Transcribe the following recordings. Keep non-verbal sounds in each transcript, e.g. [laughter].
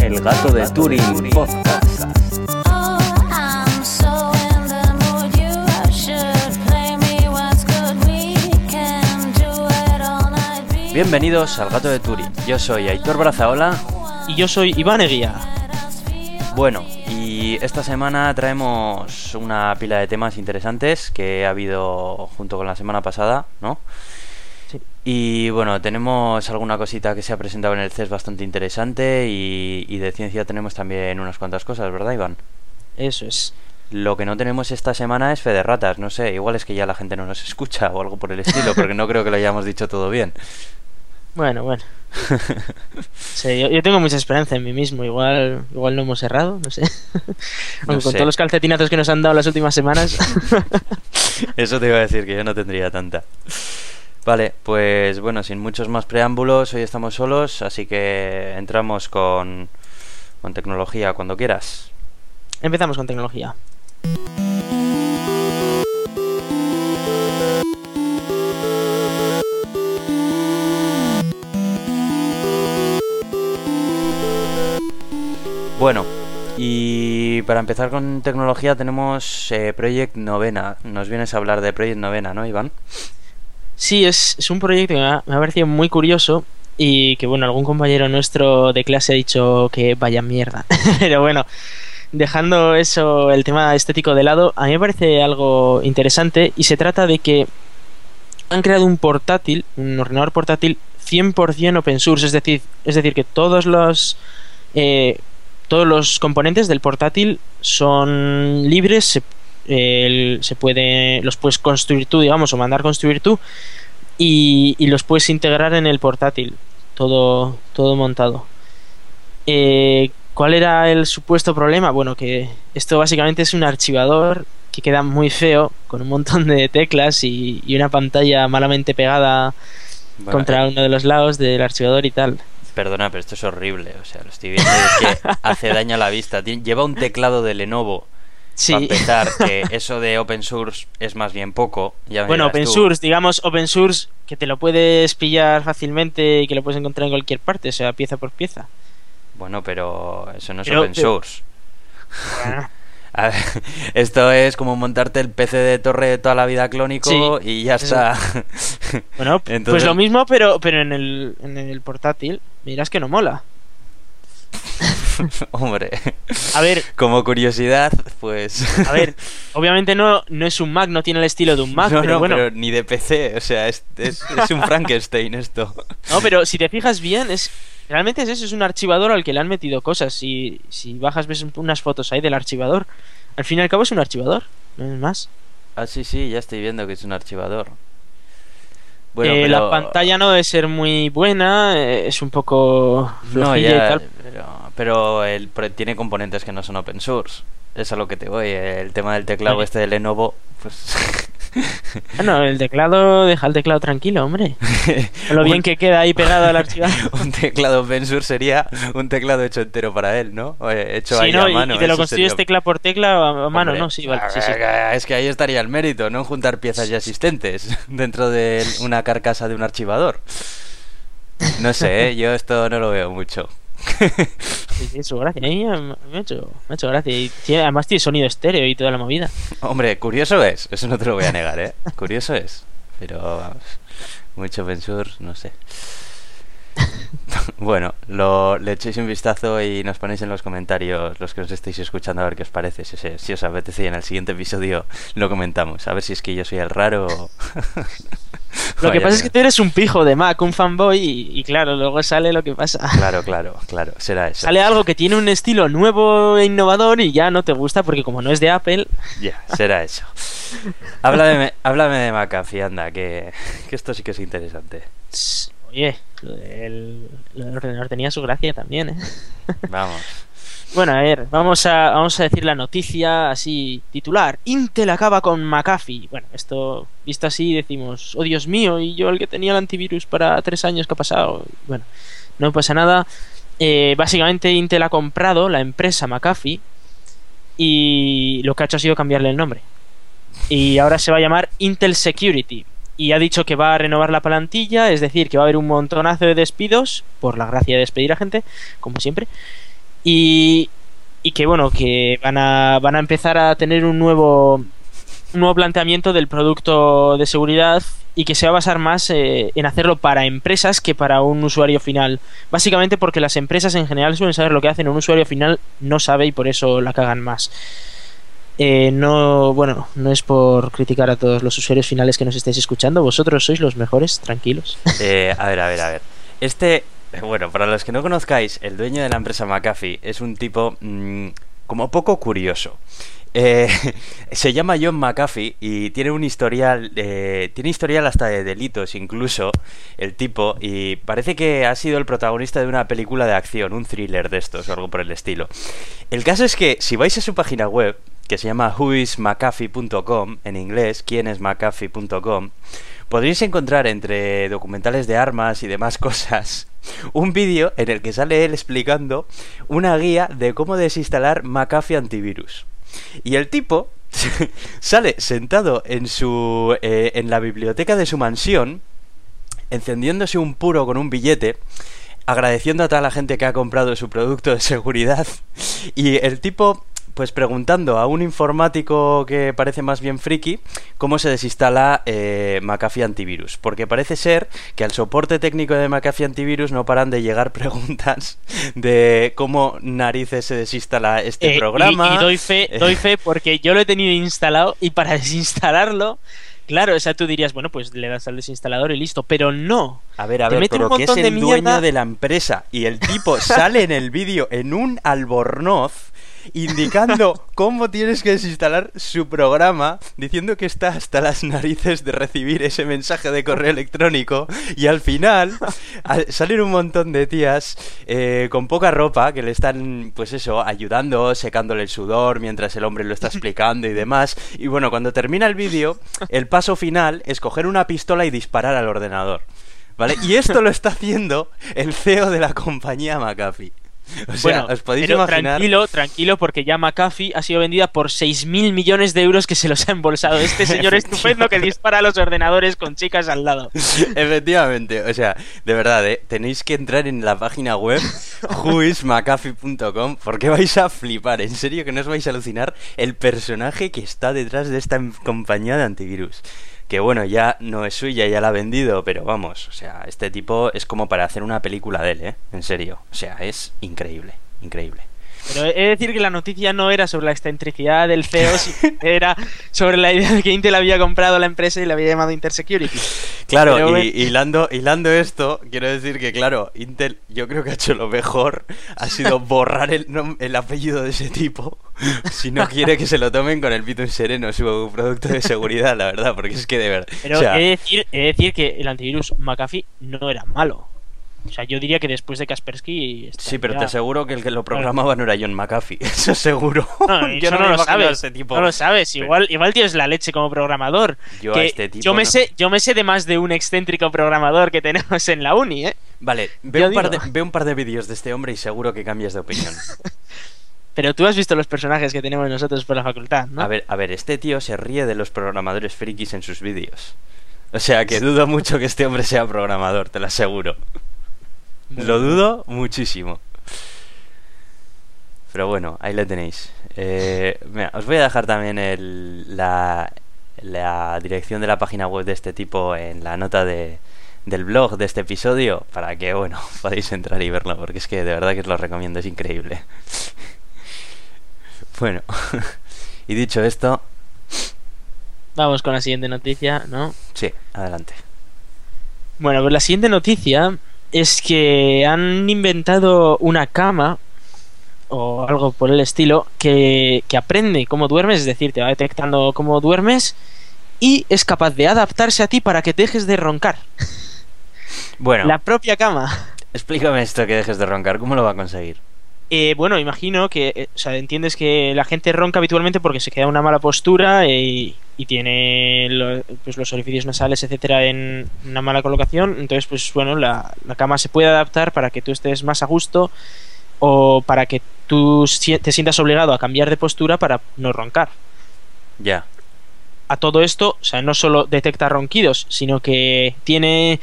El gato de Turing Podcast. Oh, Bienvenidos al gato de Turing. Yo soy Aitor Brazaola. Y yo soy Iván Eguía. Bueno, y esta semana traemos una pila de temas interesantes que ha habido junto con la semana pasada, ¿no? Sí. Y bueno, tenemos alguna cosita que se ha presentado en el CES bastante interesante y, y de ciencia tenemos también unas cuantas cosas, ¿verdad, Iván? Eso es. Lo que no tenemos esta semana es fe de ratas, no sé, igual es que ya la gente no nos [laughs] escucha o algo por el estilo, porque no creo que lo hayamos dicho todo bien. Bueno, bueno. [laughs] Sí, yo, yo tengo mucha esperanza en mí mismo. Igual, igual no hemos errado, no sé. Aunque con sé. todos los calcetinazos que nos han dado las últimas semanas. [laughs] Eso te iba a decir que yo no tendría tanta. Vale, pues bueno, sin muchos más preámbulos, hoy estamos solos, así que entramos con, con tecnología cuando quieras. Empezamos con tecnología. Bueno, y para empezar con tecnología tenemos eh, Project Novena. Nos vienes a hablar de Project Novena, ¿no, Iván? Sí, es, un proyecto que me ha, me ha parecido muy curioso y que, bueno, algún compañero nuestro de clase ha dicho que vaya mierda. [laughs] Pero bueno, dejando eso, el tema estético de lado, a mí me parece algo interesante y se trata de que han creado un portátil, un ordenador portátil 100% open source, es decir, es decir que todos los eh, todos los componentes del portátil son libres, se, el- se puede los puedes construir tú, digamos, o mandar construir tú y, y los puedes integrar en el portátil, todo todo montado. Eh, ¿Cuál era el supuesto problema? Bueno, que esto básicamente es un archivador que queda muy feo, con un montón de teclas y, y una pantalla malamente pegada contra eh, uno de los lados del archivador y tal. Perdona, pero esto es horrible, o sea, lo estoy viendo y es que [laughs] hace daño a la vista. Lleva un teclado de Lenovo. Para Sí. empezar, que eso de open source es más bien poco. ya Bueno, open tú. source, digamos open source, que te lo puedes pillar fácilmente y que lo puedes encontrar en cualquier parte, o sea, pieza por pieza. Bueno, pero eso no es Pero- open pero- source. [laughs] A ver, esto es como montarte el PC de torre de toda la vida clónico Sí, y ya está. Bueno, pues [laughs] Entonces- lo mismo, pero, pero en, el, en el portátil, miras que no mola. [laughs] Hombre, A ver, como curiosidad, pues. a ver, obviamente no, no es un Mac, no tiene el estilo de un Mac, no, pero no, bueno. pero ni de PC, o sea, es, es, es un Frankenstein esto. No, pero si te fijas bien, es realmente es eso, es un archivador al que le han metido cosas. Si, si bajas, ves unas fotos ahí del archivador. Al fin y al cabo es un archivador, no es más. Ah, sí, sí, ya estoy viendo que es un archivador. Bueno, Eh, pero- La pantalla no debe ser muy buena, eh, es un poco No, y ya, tal. pero, pero el, tiene componentes que no son open source. Es a lo que te voy. El tema del teclado este de Lenovo, pues. [laughs] [laughs] Bueno, el teclado, deja el teclado tranquilo, hombre. [laughs] Lo bien Un- que queda ahí pegado al archivador. [laughs] un teclado open source sería un teclado hecho entero para él, ¿no? Eh, hecho Sí, ahí ¿no? a mano. y te lo construyes sería- tecla por tecla a a mano, Hombre, ¿no? Sí, vale, sí, sí. Es que ahí estaría el mérito, ¿no? Juntar piezas ya existentes dentro de una carcasa de un archivador. No sé, ¿eh? yo esto no lo veo mucho. Sí, sí, su gracia. A mí me ha hecho, me ha hecho gracia. Y tiene- además tiene sonido estéreo y toda la movida. Hombre, curioso es, eso no te lo voy a negar, ¿eh? Curioso es, pero mucho open source, no sé. [laughs] Bueno, lo, le echéis un vistazo y nos ponéis en los comentarios los que os estéis escuchando a ver qué os parece, si, os- si os apetece y en el siguiente episodio lo comentamos, a ver si es que yo soy el raro [laughs] o... Lo que pasa es que tú eres un pijo de Mac, un fanboy, y, y claro, luego sale lo que pasa. Claro, claro, claro, será eso. Sale algo que tiene un estilo nuevo e innovador y ya no te gusta porque como no es de Apple, Ya, será eso. [laughs] Háblame, háblame de McAfee, anda, que, que esto sí que es interesante. Oye, del ordenador tenía su gracia también, ¿eh? [laughs] Vamos. Bueno, a ver, vamos a, vamos a decir la noticia así, titular. Intel acaba con McAfee. Bueno, esto, visto así, decimos, oh Dios mío, y yo el que tenía el antivirus para tres años, ¿qué ha pasado? Bueno, no pasa nada. Eh, básicamente Intel ha comprado la empresa McAfee y lo que ha hecho ha sido cambiarle el nombre. y ahora se va a llamar Intel Security. Y ha dicho que va a renovar la plantilla, es decir, que va a haber un montonazo de despidos, por la gracia de despedir a gente, como siempre. Y, y que bueno, que van a, van a empezar a tener un nuevo, un nuevo planteamiento del producto de seguridad y que se va a basar más eh, en hacerlo para empresas que para un usuario final. Básicamente porque las empresas en general suelen saber lo que hacen, un usuario final no sabe y por eso la cagan más. Eh, no, bueno, no es por criticar a todos los usuarios finales que nos estáis escuchando, vosotros sois los mejores, tranquilos. [laughs] Eh, a ver, a ver, a ver. Este, bueno, para los que no conozcáis, el dueño de la empresa McAfee es un tipo mm, como poco curioso. Eh, [laughs] se llama John McAfee y tiene un historial, eh, tiene historial hasta de delitos incluso, el tipo, y parece que ha sido el protagonista de una película de acción, un thriller de estos o algo por el estilo. El caso es que si vais a su página web, que se llama whoismcafee.com, en inglés, quienesmcafee.com, podréis encontrar entre documentales de armas y demás [laughs] cosas un vídeo en el que sale él explicando una guía de cómo desinstalar McAfee antivirus. Y el tipo [laughs] sale sentado en su eh, en la biblioteca de su mansión encendiéndose un puro con un billete agradeciendo a toda la gente que ha comprado su producto de seguridad [laughs] y el tipo pues preguntando a un informático que parece más bien friki cómo se desinstala eh, McAfee Antivirus. Porque parece ser que al soporte técnico de McAfee Antivirus no paran de llegar [laughs] preguntas de cómo narices se desinstala este Eh, programa. Y, doy fe, [laughs] doy fe porque yo lo he tenido instalado y para [laughs] desinstalarlo, claro, o sea, tú dirías, bueno, pues le das al desinstalador y listo, pero no. A ver, a ver, pero que es de el dueño de la empresa y el tipo sale en el vídeo en un albornoz indicando cómo tienes que desinstalar su programa, diciendo que está hasta las narices de recibir ese mensaje de correo electrónico y al final [laughs] al- salen un montón de tías eh, con poca ropa que le están, pues eso, ayudando, secándole el sudor mientras el hombre lo está explicando y demás. Y bueno, cuando termina el vídeo, el paso final es coger una pistola y disparar al ordenador. ¿Vale? Y esto lo está haciendo el CEO de la compañía McAfee. [laughs] O sea, bueno, os podéis pero imaginar. tranquilo, tranquilo, porque ya McAfee ha sido vendida por 6.000 millones de euros que se los ha embolsado este [laughs] señor estupendo que dispara a los ordenadores con chicas al lado. [laughs] Efectivamente, o sea, de verdad, ¿eh? tenéis que entrar en la página web whoismcafee.com porque vais a flipar, en serio que no os vais a alucinar el personaje que está detrás de esta em- compañía de antivirus. Que bueno, ya no es suya, ya la ha vendido, pero vamos, o sea, este tipo es como para hacer una película de él, ¿eh? En serio, o sea, es increíble, increíble. Pero he de decir que la noticia no era sobre la excentricidad del CEO, sino era sobre la idea de que Intel había comprado la empresa y la había llamado Intersecurity. Claro, Pero y hilando, hilando esto, quiero decir que, claro, Intel yo creo que ha hecho lo mejor, ha sido [laughs] borrar el, apellido de ese tipo, si no quiere que se lo tomen con el pito en sereno, su producto de seguridad, la verdad, porque es que de verdad... Pero o sea, he, de decir, he de decir que el antivirus McAfee no era malo. O sea, yo diría que después de Kaspersky... sí, pero te aseguro que el que lo programaba no era John McAfee, [laughs] eso seguro. No, [laughs] yo no, lo sabes. tipo. No lo sabes. Pero- Igual, tienes la leche como programador. Yo a este tipo yo me no. sé, yo me sé de más de un excéntrico programador que tenemos en la uni, ¿eh? Vale, ve Yo un, par de, ve un par de vídeos de este hombre y seguro que cambias de opinión. [laughs] Pero tú has visto los personajes que tenemos nosotros por la facultad, ¿no? A ver, a ver, este tío se ríe de los programadores frikis en sus vídeos. O sea, que dudo mucho que este hombre sea programador, te lo aseguro. Lo dudo muchísimo. Pero bueno, ahí le tenéis. Eh, mira, os voy a dejar también el, la, la dirección de la página web de este tipo en la nota de, del blog de este episodio para que, bueno, [laughs] podáis entrar y verlo, porque es que de verdad que os lo recomiendo, es increíble. [laughs] Bueno, [laughs] y dicho esto, Vamos con la siguiente noticia, ¿no? sí, adelante. Bueno, pues la siguiente noticia es que han inventado una cama o algo por el estilo que, que aprende cómo duermes, es decir, te va detectando cómo duermes y es capaz de adaptarse a ti para que dejes de roncar. Bueno, La propia cama. explícame esto que dejes de roncar, ¿cómo lo va a conseguir? Eh, bueno, imagino que, eh, o sea, entiendes que la gente ronca habitualmente porque se queda en una mala postura y, y tiene lo- pues, los orificios nasales, etcétera, en una mala colocación. Entonces, pues bueno, la, la cama se puede adaptar para que tú estés más a gusto o para que tú te sientas obligado a cambiar de postura para no roncar. Ya. a todo esto, o sea, no solo detecta ronquidos, sino que tiene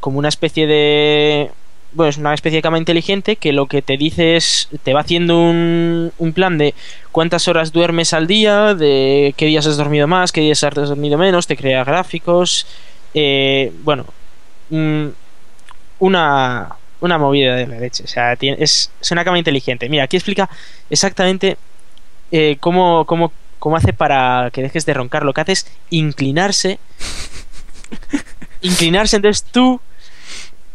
como una especie de bueno, es una especie de cama inteligente que lo que te dice es, te va haciendo un, un plan de cuántas horas duermes al día, de qué días has dormido más, qué días has dormido menos, te crea gráficos, eh, bueno, un- una, una movida de la leche, o sea, tiene- es, es una cama inteligente. Mira, aquí explica exactamente eh, cómo, cómo, cómo hace para que dejes de roncar. Lo que hace es inclinarse. [laughs] inclinarse, entonces tú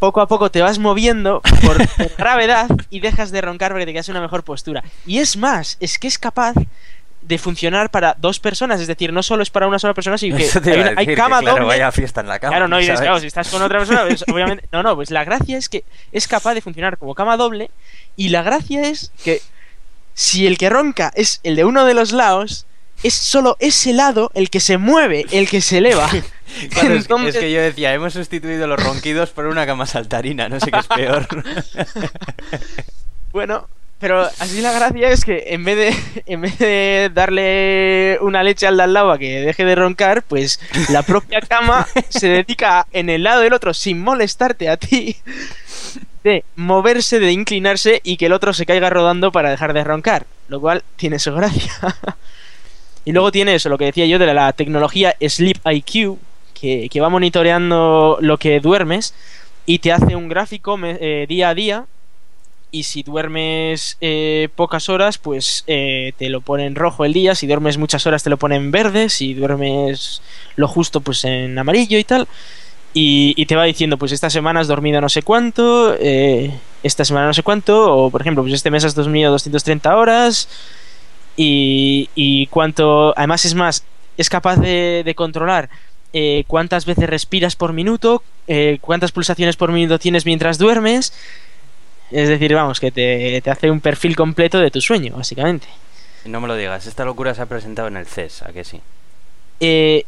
poco a poco te vas moviendo por, por [laughs] gravedad y dejas de roncar porque te quedas en una mejor postura. Y es más, es que es capaz de funcionar para dos personas, es decir, no solo es para una sola persona, sino que hay, una- hay decir, que, cama claro, doble. vaya fiesta en la cama. Claro, no, y si estás con otra persona, pues, [laughs] obviamente. No, no, pues la gracia es que es capaz de funcionar como cama doble. Y la gracia es que si el que ronca es el de uno de los lados, es solo ese lado el que se mueve, el que se eleva. [laughs] Claro, es, Entonces- es que yo decía, hemos sustituido los ronquidos por una cama saltarina, no sé qué es peor. [laughs] Bueno, pero así la gracia es que en vez de, [laughs] en vez de darle una leche al de al lado a que deje de roncar, pues la propia cama se dedica en el lado del otro, sin molestarte a ti, de moverse, de inclinarse y que el otro se caiga rodando para dejar de roncar. Lo cual tiene su gracia. Y luego tiene eso, lo que decía yo de la, tecnología Sleep IQ, que, que va monitoreando lo que duermes y te hace un gráfico eh, día a día y si duermes eh, pocas horas, pues eh, te lo pone en rojo el día. Si duermes muchas horas, te lo pone en verde. Si duermes lo justo, pues en amarillo y tal. Y, y te va diciendo, pues esta semana has dormido no sé cuánto, eh, esta semana no sé cuánto, o por ejemplo, pues este mes has dormido 230 horas. Y, y cuánto, además es más, es capaz de, de controlar eh, cuántas veces respiras por minuto, eh, cuántas pulsaciones por minuto tienes mientras duermes. Es decir, vamos, que te, te hace un perfil completo de tu sueño, básicamente. No me lo digas, esta locura se ha presentado en el CES, ¿a que sí? Eh,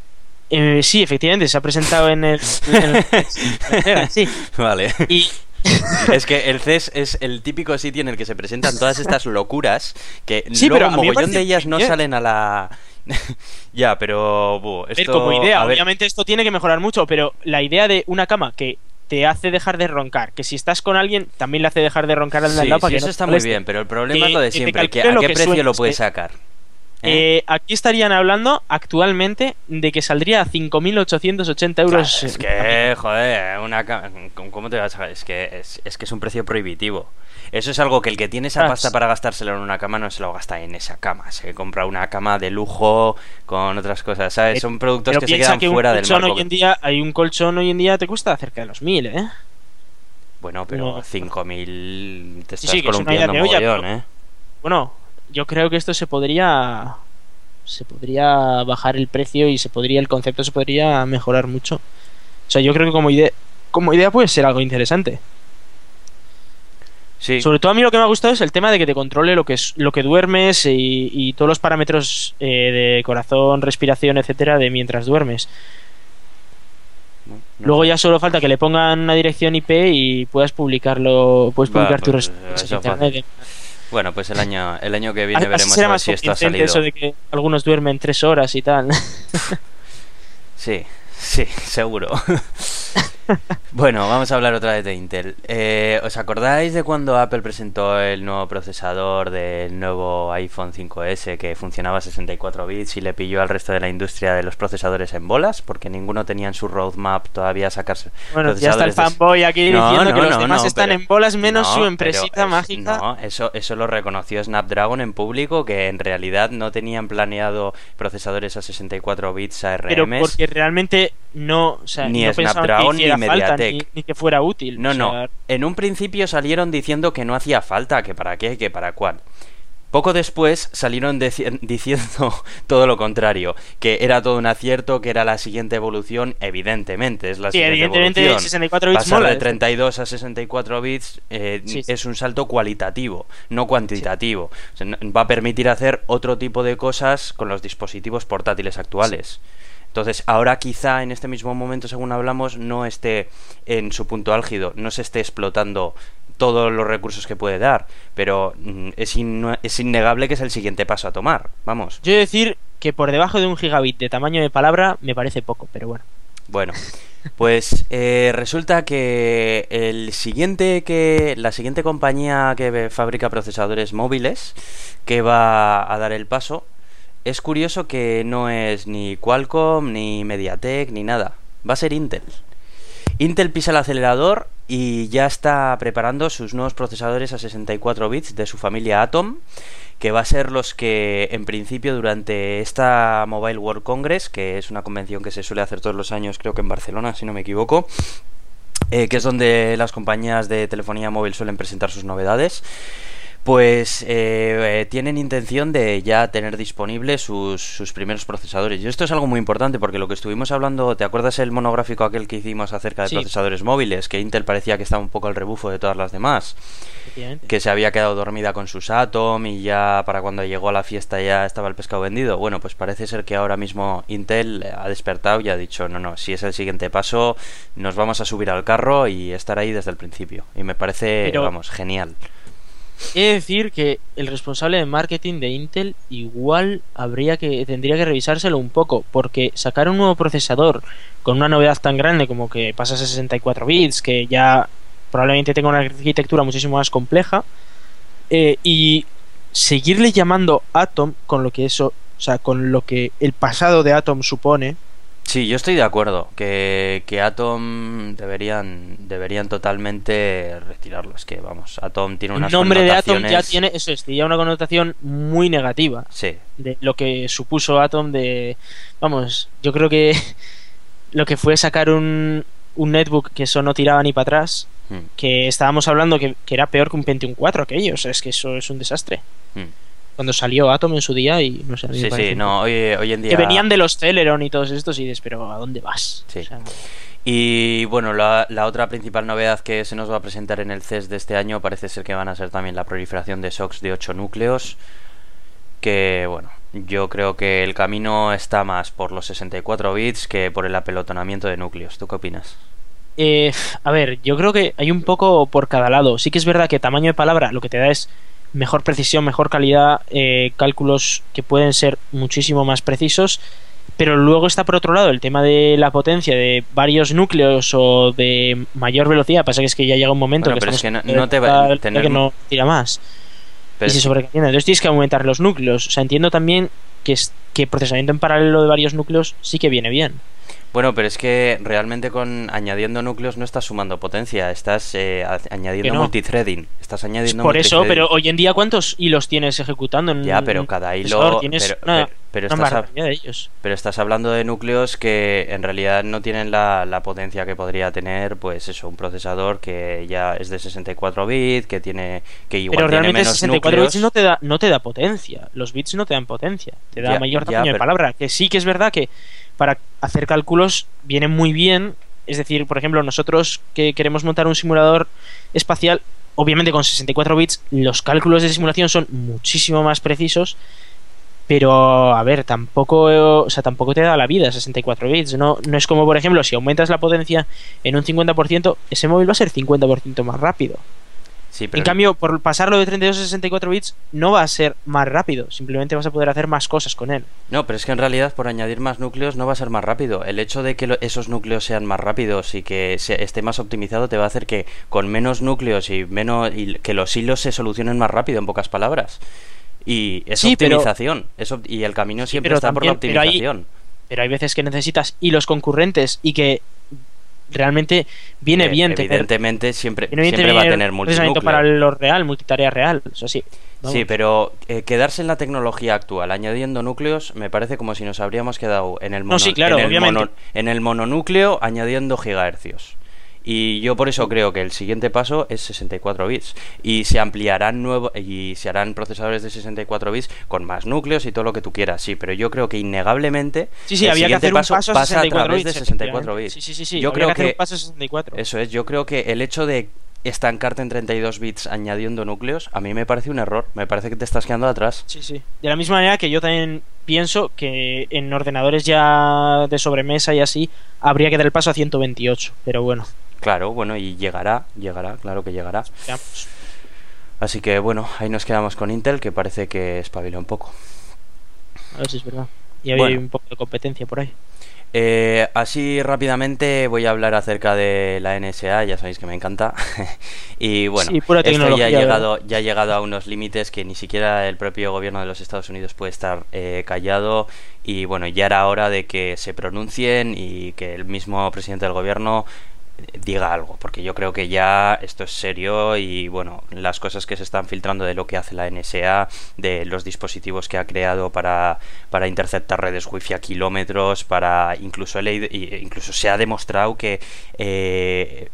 eh, sí, efectivamente, se ha presentado en el... en el- [laughs] sí. Vale. Y, [laughs] [laughs] Es que el CES es el típico sitio en el que se presentan todas estas locuras que [laughs] Sí, luego pero me mogollón parece de ellas no salen a la... [laughs] ya, pero... buh, esto... como idea, ver, obviamente esto tiene que mejorar mucho, pero la idea de una cama que te hace dejar de roncar, que si estás con alguien también le hace dejar de roncar al de Sí, lado para sí, que eso no está muy bien, pero el problema Que- es lo de que siempre, que calcule ¿a qué que precio lo puedes sacar? ¿Eh? Eh, aquí estarían hablando actualmente de que saldría a 5.880 euros. Claro, es que, joder, una ca- ¿cómo- ¿cómo te vas a...? Es que es, es que es un precio prohibitivo. Eso es algo que el que tiene esa Ah, pasta sí. para gastárselo en una cama no se lo gasta en esa cama. Se compra una cama de lujo con otras cosas, ¿sabes? Eh, Son productos Pero que se quedan que fuera del marco. hoy en día, hay un colchón hoy en día te cuesta cerca de los 1.000, ¿eh? Bueno, pero No. 5.000 te Sí, estás sí, una columpiando mogollón, ¿eh? Bueno, yo creo que esto se podría se podría bajar el precio y se podría el concepto se podría mejorar mucho. O sea, yo creo que como idea como idea puede ser algo interesante. Sí, Sobre todo a mí lo que me ha gustado es el tema de que te controle lo que es lo que duermes y, y todos los parámetros eh, de corazón, respiración, etcétera, de mientras duermes. no, no Luego ya solo falta que le pongan una dirección IP y puedas publicarlo, puedes publicar tus pues, respuestas eso en internet. fácil. Bueno, pues el año, el año que viene veremos será a ver si esto ha salido. eso de que algunos duermen tres horas y tal. [laughs] Sí, sí, seguro. [laughs] [laughs] bueno, vamos a hablar otra vez de Intel. Eh, ¿Os acordáis de cuando Apple presentó el nuevo procesador del nuevo iPhone 5S que funcionaba a 64 bits y le pilló al resto de la industria de los procesadores en bolas? Porque ninguno tenía en su roadmap todavía sacarse Bueno, ya está el fanboy aquí No, diciendo no, que los demás están pero- en bolas menos No, su empresita es- mágica. No, eso, eso lo reconoció Snapdragon en público, que en realidad no tenían planeado procesadores a 64 bits ARM. pero porque realmente no, o sea, Ni Snapdragon que falta, ni, ni que fuera útil. No, o no. En un principio salieron diciendo que no hacía falta, que para qué, que para cuál. Poco después salieron [laughs] diciendo todo lo contrario, que era todo un acierto, que era la siguiente evolución, evidentemente es la Sí, siguiente evidentemente evolución. 64 bits Pasar mola. de 32 a 64 bits eh, Sí, sí. es un salto cualitativo, no cuantitativo. O sea, no- va a permitir hacer otro tipo de cosas con los dispositivos portátiles actuales. Entonces, ahora quizá en este mismo momento, según hablamos, no esté en su punto álgido, no se esté explotando todos los recursos que puede dar, pero mm, es, es innegable que es el siguiente paso a tomar. Vamos. Yo he de decir que por debajo de un gigabit de tamaño de palabra me parece poco, pero bueno. Bueno, pues eh, resulta que el siguiente que la siguiente compañía que fabrica procesadores móviles que va a dar el paso es curioso que no es ni Qualcomm ni MediaTek ni nada, va a ser Intel. Intel pisa el acelerador y ya está preparando sus nuevos procesadores a 64 bits de su familia Atom que va a ser los que en principio durante esta Mobile World Congress, que es una convención que se suele hacer todos los años, creo que en Barcelona, si no me equivoco, eh, que es donde las compañías de telefonía móvil suelen presentar sus novedades pues eh, tienen intención de ya tener disponibles sus, sus, primeros procesadores. Y esto es algo muy importante porque lo que estuvimos hablando, ¿te acuerdas el monográfico aquel que hicimos acerca de Sí. procesadores móviles? Que Intel parecía que estaba un poco al rebufo de todas las demás. Que se había quedado dormida con sus Atom y ya para cuando llegó a la fiesta ya estaba el pescado vendido. Bueno, pues parece ser que ahora mismo Intel ha despertado y ha dicho, no, no, si es el siguiente paso, nos vamos a subir al carro y estar ahí desde el principio. Y me parece, Pero- vamos, genial. He de decir que el responsable de marketing de Intel igual habría que tendría que revisárselo un poco, porque sacar un nuevo procesador con una novedad tan grande como que pasa a 64 bits, que ya probablemente tenga una arquitectura muchísimo más compleja, eh, y seguirle llamando Atom con lo que eso, o sea, con lo que el pasado de Atom supone, Sí, yo estoy de acuerdo que, que Atom deberían deberían totalmente retirarlo. Es que, vamos, Atom tiene el unas nombre de Atom ya tiene eso, es, ya una connotación muy negativa. Sí, de lo que supuso Atom de vamos yo creo que [laughs] lo que fue sacar un, un netbook que eso no tiraba ni para atrás mm, que estábamos hablando que, que era peor que un Pentium 4 aquello o sea, es que eso es un desastre mm. Cuando salió Atom en su día y no sé sí, sí, no, hoy, hoy en día... que venían de los Celeron y todos estos y dices pero ¿a dónde vas? Sí. O sea, Y bueno, la, la otra principal novedad que se nos va a presentar en el CES de este año parece ser que van a ser también la proliferación de SOCs de 8 núcleos. Que bueno, yo creo que el camino está más por los 64 bits que por el apelotonamiento de núcleos. ¿Tú qué opinas? Eh, a ver, yo creo que hay un poco por cada lado. Sí que es verdad que tamaño de palabra lo que te da es mejor precisión, mejor calidad, eh, cálculos que pueden ser muchísimo más precisos. Pero luego está por otro lado el tema de la potencia de varios núcleos o de mayor velocidad. Pasa que es que ya llega un momento Bueno, que, pero es que no- no te va a tener- que no tira más Pero y se sobrecalienta. Entonces tienes que aumentar los núcleos. O sea, entiendo también que, es, que procesamiento en paralelo de varios núcleos sí que viene bien. Bueno, pero es que realmente con añadiendo núcleos no estás sumando potencia, estás eh, añadiendo no. multithreading. Estás añadiendo Por eso, pero hoy en día, ¿cuántos hilos tienes ejecutando en Ya, pero cada hilo-? Tienes pero- una, pero- pero una estás de ellos. Pero estás hablando de núcleos que en realidad no tienen la, la potencia que podría tener, pues eso, un procesador que ya es de 64 bits, que tiene que igual Pero tiene realmente menos 64 núcleos. bits no te, da, no te da potencia. Los bits no te dan potencia. Te da Ya, mayor ya, tamaño de palabra. Que sí que es verdad que para hacer cálculos viene muy bien. Es decir, por ejemplo, nosotros que queremos montar un simulador espacial, obviamente con 64 bits, los cálculos de simulación son muchísimo más precisos. Pero, a ver, tampoco, o sea, tampoco te da la vida 64 bits. No, no es como, por ejemplo, si aumentas la potencia en un 50%, ese móvil va a ser 50% más rápido. Sí, pero En cambio, por pasarlo de 32 a 64 bits, no va a ser más rápido. Simplemente vas a poder hacer más cosas con él. no, pero es que en realidad por añadir más núcleos no va a ser más rápido. El hecho de que esos núcleos sean más rápidos y que se- esté más optimizado te va a hacer que con menos núcleos y menos y que los hilos se solucionen más rápido, en pocas palabras. Y es Sí, pero- optimización, es op- y el camino siempre está por la también- pero optimización. Pero hay veces que necesitas hilos concurrentes y que realmente viene Eh, bien tener, Evidentemente siempre, viene bien siempre va a tener multinúcleo. para lo real, multitarea real. Eso sí. vamos. Sí, pero eh, quedarse en la tecnología actual añadiendo núcleos me parece como si nos habríamos quedado en el, mono, No, sí, claro, en el, mono- en el mononúcleo añadiendo gigahercios. Y yo por eso creo que el siguiente paso es 64 bits. Y se ampliarán nuevo y se harán procesadores de 64 bits con más núcleos y todo lo que tú quieras, sí. Pero yo creo que innegablemente Sí, sí, el había que siguiente hacer un paso paso a pasa 64 a través bits. de 64 bits. Sí, sí, sí, sí. Yo había creo que hacer que un paso a 64. eso es, yo creo que el hecho de estancarte en 32 bits añadiendo núcleos, a mí me parece un error. Me parece que te estás quedando atrás. Sí, sí. De la misma manera que yo también pienso que en ordenadores ya de sobremesa y así habría que dar el paso a 128. Pero bueno, Claro, bueno, y llegará, llegará, claro que llegará. Así que bueno, ahí nos quedamos con Intel, que parece que espabila un poco. A ver si es verdad. Y Bueno. un poco de competencia por ahí. Eh, así rápidamente voy a hablar acerca de la NSA, ya sabéis que me encanta. [laughs] y bueno, Sí, esto ya ha, llegado, ya ha llegado a unos límites que ni siquiera el propio gobierno de los Estados Unidos puede estar eh, callado. Y bueno, ya era hora de que se pronuncien y que el mismo presidente del gobierno diga algo, porque yo creo que ya esto es serio y bueno, las cosas que se están filtrando de lo que hace la NSA, de los dispositivos que ha creado para, para interceptar redes wifi a kilómetros, para incluso y- e incluso se ha demostrado que eh,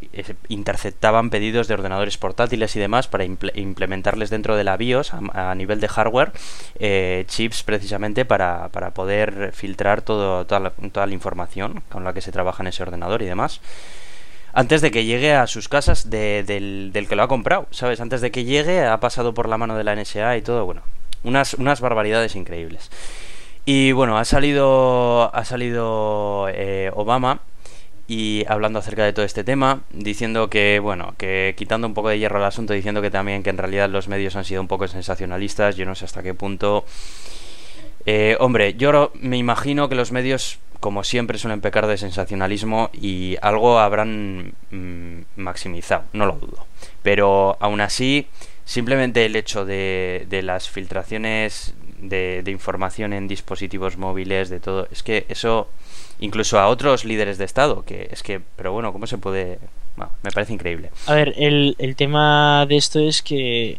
interceptaban pedidos de ordenadores portátiles y demás para imple- implementarles dentro de la BIOS a, nivel de hardware eh, chips precisamente para, para poder filtrar todo, toda, toda la información con la que se trabaja en ese ordenador y demás antes de que llegue a sus casas de- del, del que lo ha comprado, ¿sabes? Antes de que llegue ha pasado por la mano de la NSA y todo, bueno, unas, unas barbaridades increíbles. Y bueno, ha salido, ha salido eh, Obama y hablando acerca de todo este tema, diciendo que, bueno, que quitando un poco de hierro al asunto, diciendo que también que en realidad los medios han sido un poco sensacionalistas, yo no sé hasta qué punto eh, hombre, yo me imagino que los medios, como siempre, suelen pecar de sensacionalismo y algo habrán mm, maximizado, no lo dudo. Pero aún así, simplemente el hecho de, de las filtraciones de, de información en dispositivos móviles, de todo, es que eso, incluso a otros líderes de Estado, que es que, pero bueno, ¿cómo se puede...? Bueno, me parece increíble. A ver, el, el tema de esto es que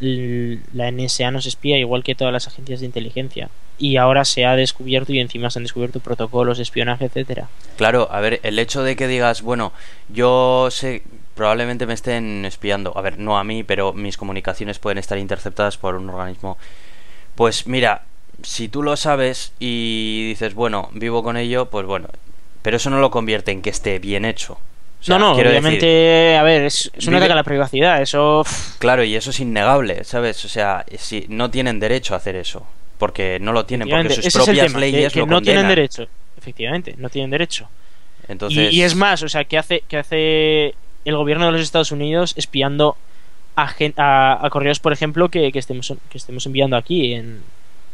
la NSA nos espía igual que todas las agencias de inteligencia. Y ahora se ha descubierto y encima se han descubierto protocolos de espionaje, etcétera. Claro, a ver, el hecho de que digas, bueno, yo sé, probablemente me estén espiando, a ver, no a mí, pero mis comunicaciones pueden estar interceptadas por un organismo. Pues mira, si tú lo sabes y dices, bueno, vivo con ello, pues bueno, pero eso no lo convierte en que esté bien hecho. O sea, no, no, obviamente, decir, a ver, es, es un vive- ataque a la privacidad, eso... claro, y eso es innegable, ¿sabes? O sea, si no tienen derecho a hacer eso, porque no lo tienen, porque sus propias tema, que- leyes que, lo no tienen derecho. Efectivamente, no tienen derecho. Y- Entonces, Y, es más, o sea, ¿qué hace, qué hace el gobierno de los Estados Unidos espiando a, a, a correos, por ejemplo, que, que estemos, que estemos enviando aquí en,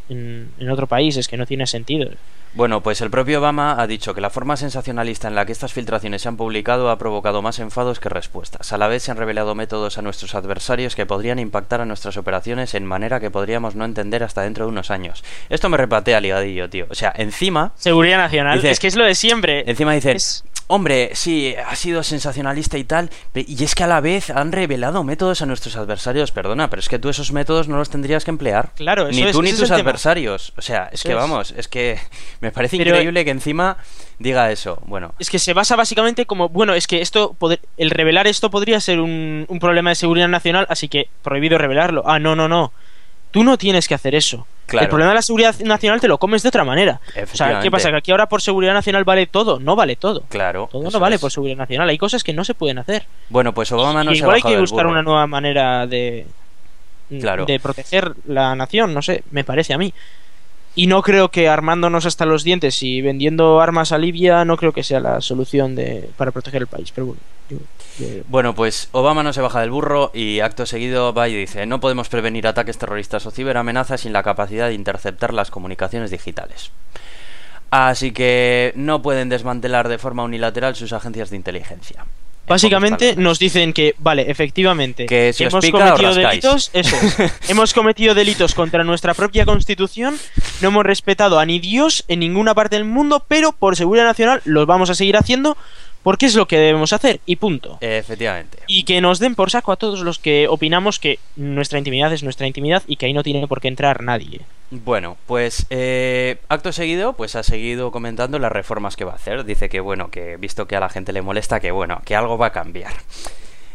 en, en otro país? Es que no tiene sentido. Bueno, pues el propio Obama ha dicho que la forma sensacionalista en la que estas filtraciones se han publicado ha provocado más enfados que respuestas. A la vez se han revelado métodos a nuestros adversarios que podrían impactar a nuestras operaciones en manera que podríamos no entender hasta dentro de unos años. Esto me repatea ligadillo, tío. O sea, encima, Seguridad Nacional, Dice- es que es lo de siempre. encima dicen, Es- hombre, sí, ha sido sensacionalista y tal, y es que a la vez han revelado métodos a nuestros adversarios. Perdona, pero es que tú esos métodos no los tendrías que emplear. Claro, eso ni es- tú ni tus tema. adversarios. O sea, es Eso que es. vamos, es que [laughs] me parece Pero- increíble que encima diga eso. Bueno, Es que se basa básicamente como, bueno, es que esto, poder- el revelar esto podría ser un, un problema de seguridad nacional, así que prohibido revelarlo. Ah, no, no, no. Tú no tienes que hacer eso. Claro. El problema de la seguridad nacional te lo comes de otra manera. O sea, ¿qué pasa? Que aquí ahora por seguridad nacional vale todo. No vale todo. claro. Todo no vale es. por seguridad nacional. Hay cosas que no se pueden hacer. Bueno, pues Obama no Y se ha igual hay que buscar una nueva manera de, Claro. de proteger la nación, no sé, me parece a mí. Y no creo que armándonos hasta los dientes y vendiendo armas a Libia no creo que sea la solución de, para proteger el país. Pero bueno, yo- yo- Bueno, pues Obama no se baja del burro y acto seguido va y dice, no podemos prevenir ataques terroristas o ciberamenazas sin la capacidad de interceptar las comunicaciones digitales. Así que no pueden desmantelar de forma unilateral sus agencias de inteligencia. En Básicamente nos dicen que, vale, efectivamente, Que si os hemos pica, cometido delitos, eso es, [laughs] hemos cometido delitos contra nuestra propia constitución, no hemos respetado a ni Dios en ninguna parte del mundo, pero por seguridad nacional los vamos a seguir haciendo porque es lo que debemos hacer y punto. Efectivamente. Y que nos den por saco a todos los que opinamos que nuestra intimidad es nuestra intimidad y que ahí no tiene por qué entrar nadie. Bueno, pues eh, acto seguido, pues ha seguido comentando las reformas que va a hacer. Dice que bueno, que visto que a la gente le molesta, que bueno, que algo va a cambiar.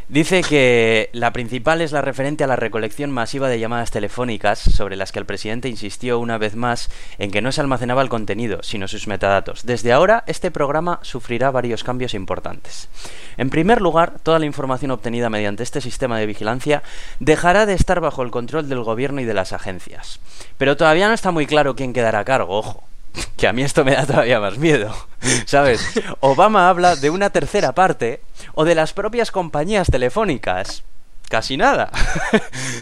Dice que la principal es la referente a la recolección masiva de llamadas telefónicas, sobre las que el presidente insistió una vez más en que no se almacenaba el contenido, sino sus metadatos. Desde ahora, este programa sufrirá varios cambios importantes. En primer lugar, toda la información obtenida mediante este sistema de vigilancia dejará de estar bajo el control del gobierno y de las agencias. Pero todavía no está muy claro quién quedará a cargo, ojo. Que a mí esto me da todavía más miedo. ¿Sabes? Obama habla de una tercera parte o de las propias compañías telefónicas. casi nada.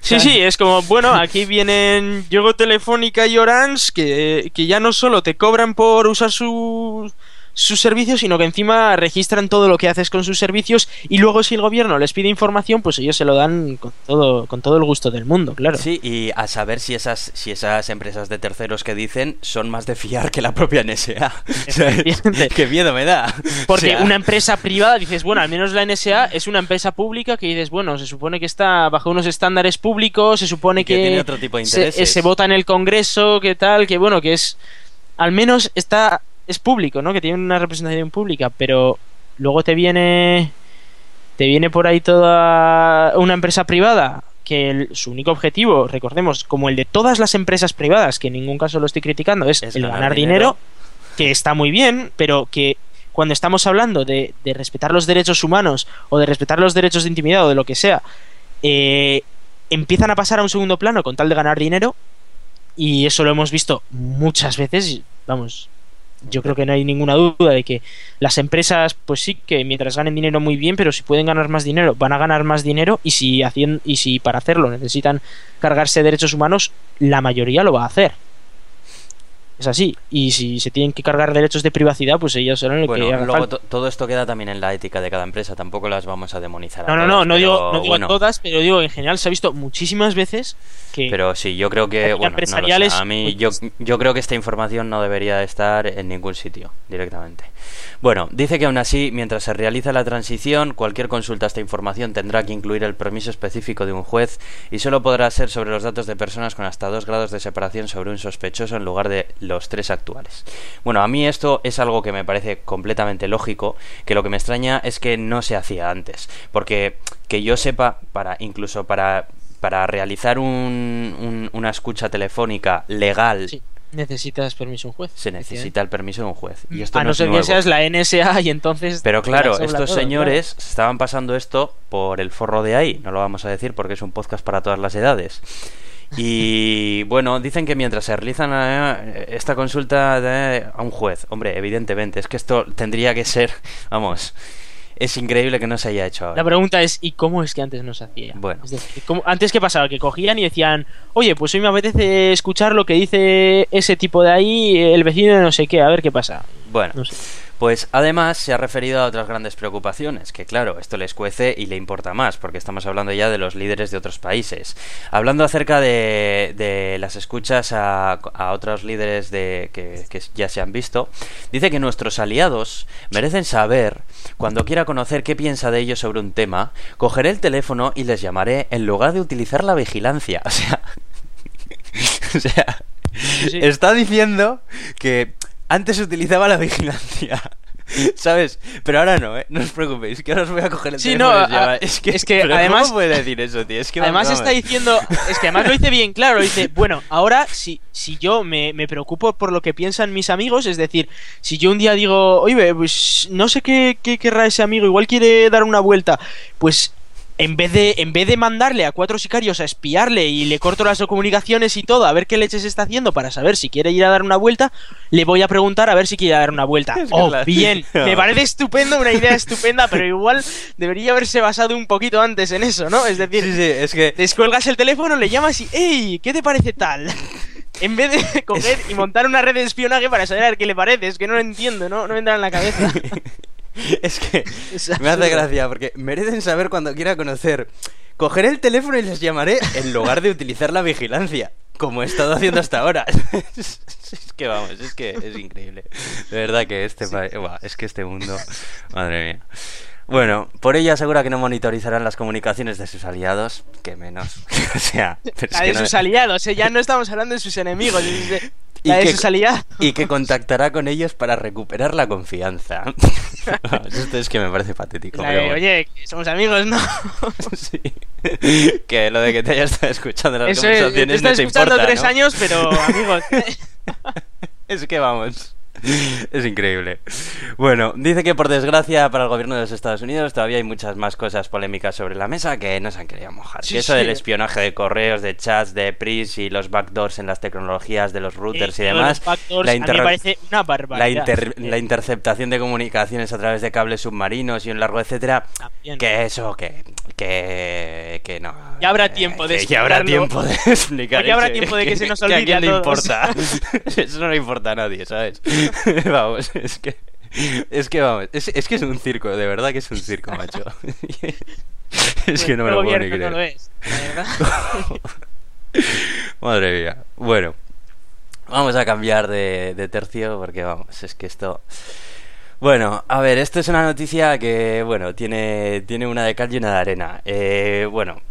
Sí, sí, es como, bueno, aquí vienen Yogo Telefónica y Orange que, que ya no solo te cobran por usar su, sus servicios, sino que encima registran todo lo que haces con sus servicios y luego si el gobierno les pide información, pues ellos se lo dan con todo, con todo el gusto del mundo, claro. Sí, y a saber si esas, si esas empresas de terceros que dicen son más de fiar que la propia NSA. [laughs] Qué miedo me da. Porque O sea, una empresa privada, dices, bueno, al menos la NSA es una empresa pública que dices, bueno, se supone que está bajo unos estándares públicos, se supone que que, tiene otro tipo de se, intereses. se vota en el Congreso, que tal, que bueno, que es, al menos está, es público, ¿no? Que tiene una representación pública, pero luego te viene, te viene por ahí toda una empresa privada que el- su único objetivo, recordemos, como el de todas las empresas privadas, que en ningún caso lo estoy criticando, es, Es el ganar ganar dinero. dinero que está muy bien, pero que cuando estamos hablando de, de respetar los derechos humanos o de respetar los derechos de intimidad o de lo que sea, eh, empiezan a pasar a un segundo plano con tal de ganar dinero y eso lo hemos visto muchas veces, vamos, yo creo que no hay ninguna duda de que las empresas, pues sí, que mientras ganen dinero muy bien, pero si pueden ganar más dinero, van a ganar más dinero y si, y si para hacerlo necesitan cargarse derechos humanos, la mayoría lo va a hacer. Es así. Y si se tienen que cargar derechos de privacidad, pues ellos serán lo Bueno, que haga luego todo esto queda también en la ética de cada empresa, tampoco las vamos a demonizar. a No, no, todas, no, no digo, pero no digo bueno, todas, pero digo en general se ha visto muchísimas veces que Pero sí, yo creo que, bueno, no lo sé, empresariales, a mí yo, yo creo que esta información no debería estar en ningún sitio directamente. Bueno, dice que aún así, mientras se realiza la transición, cualquier consulta a esta información tendrá que incluir el permiso específico de un juez y solo podrá ser sobre los datos de personas con hasta dos grados de separación sobre un sospechoso en lugar de los tres actuales. Bueno, a mí esto es algo que me parece completamente lógico, que lo que me extraña es que no se hacía antes, porque que yo sepa, para incluso para para realizar un- un- una escucha telefónica legal necesitas permiso de un juez. se necesita el permiso de un juez. Y esto a no, no ser que seas la NSA y entonces. Pero claro, estos todo, señores se estaban pasando esto por el forro de ahí. No lo vamos a decir porque es un podcast para todas las edades. Y [laughs] bueno, dicen que mientras se realizan esta consulta de- a un juez, hombre, evidentemente, es que esto tendría que ser, vamos, es increíble que no se haya hecho ahora. La pregunta es: ¿y cómo es que antes no se hacía? Bueno. Es decir, ¿cómo- antes, ¿qué pasaba? Que cogían y decían: Oye, pues hoy me apetece escuchar lo que dice ese tipo de ahí, el vecino de no sé qué, a ver qué pasa. Bueno, No sé. Pues además se ha referido a otras grandes preocupaciones, que claro, esto les cuece y le importa más, porque estamos hablando ya de los líderes de otros países. Hablando acerca de, de las escuchas a, a otros líderes de, que, que ya se han visto, dice que nuestros aliados merecen saber, cuando quiera conocer qué piensa de ellos sobre un tema, cogeré el teléfono y les llamaré en lugar de utilizar la vigilancia. [laughs] O sea... [laughs] o sea... sí. Está diciendo que antes utilizaba la vigilancia. [laughs] ¿Sabes? Pero ahora no, ¿eh? No os preocupéis, que ahora os voy a coger el Sí, teléfono no, y os llama- a- es que, es que además- ¿Cómo puede decir eso, tío? Es que Además vamos, está diciendo, es que además lo dice bien claro, dice, bueno, ahora si, si yo me, me preocupo por lo que piensan mis amigos, es decir, si yo un día digo, oye, pues no sé qué, qué querrá ese amigo, igual quiere dar una vuelta, pues en vez de, en vez de mandarle a cuatro sicarios a espiarle y le corto las comunicaciones y todo, a ver qué leches está haciendo para saber si quiere ir a dar una vuelta, le voy a preguntar a ver si quiere dar una vuelta. [laughs] Es Oh, la- bien, [laughs] me parece estupendo, una idea estupenda, pero igual debería haberse basado un poquito antes en eso, ¿no? Es decir, Sí, sí, es que... descuelgas el teléfono, le llamas y ¡Ey! ¿Qué te parece tal? [laughs] En vez de coger y montar una red de espionaje para saber a qué le parece, es que no lo entiendo, no, no me entra en la cabeza. [laughs] Es que Es me hace gracia, porque merecen saber cuando quiera conocer. Cogeré el teléfono y les llamaré en lugar de utilizar la vigilancia, como he estado haciendo hasta ahora. [laughs] es que vamos, es que es increíble. De verdad que este buah, es que este mundo, madre mía. Bueno, por ello asegura que no monitorizarán las comunicaciones de sus aliados, que menos. [laughs] o sea, es que de no- sus aliados, ¿eh? ya no estamos hablando de sus enemigos, es de- Y la de que- y contactará con ellos para recuperar la confianza. [laughs] Esto es que me parece patético. La pero de, bueno. oye, somos amigos, ¿no? [laughs] Sí. Que lo de que te hayas estado escuchando las Eso es, te conversaciones no te escuchando importa, tres ¿no? años, pero amigos. [laughs] Es que vamos. Es increíble. Bueno, dice que por desgracia para el gobierno de los Estados Unidos todavía hay muchas más cosas polémicas sobre la mesa que no se han querido mojar. Sí, que eso sí. del espionaje de correos, de chats, de PRIS y los backdoors en las tecnologías de los routers y Eh, demás. backdoors la, a mí interro- parece una la, barbaridad. inter- Eh, la interceptación de comunicaciones a través de cables submarinos y un largo etcétera. también. Que eso, que, que, que no. Ya habrá eh, tiempo de que ya habrá tiempo de explicar Porque habrá tiempo de que se [laughs] nos a olvide quién a le importa. [laughs] eso no le importa a nadie, ¿sabes? [laughs] vamos, es que. Es que vamos, es, es que es un circo, de verdad que es un circo, macho. [laughs] es que no me lo puedo ni creer. no lo es, la verdad. [laughs] Madre mía. Bueno, vamos a cambiar de, de tercio porque vamos, es que esto... Bueno, a ver, esto es una noticia que, bueno, tiene, tiene una de cal y una de arena. Eh, bueno,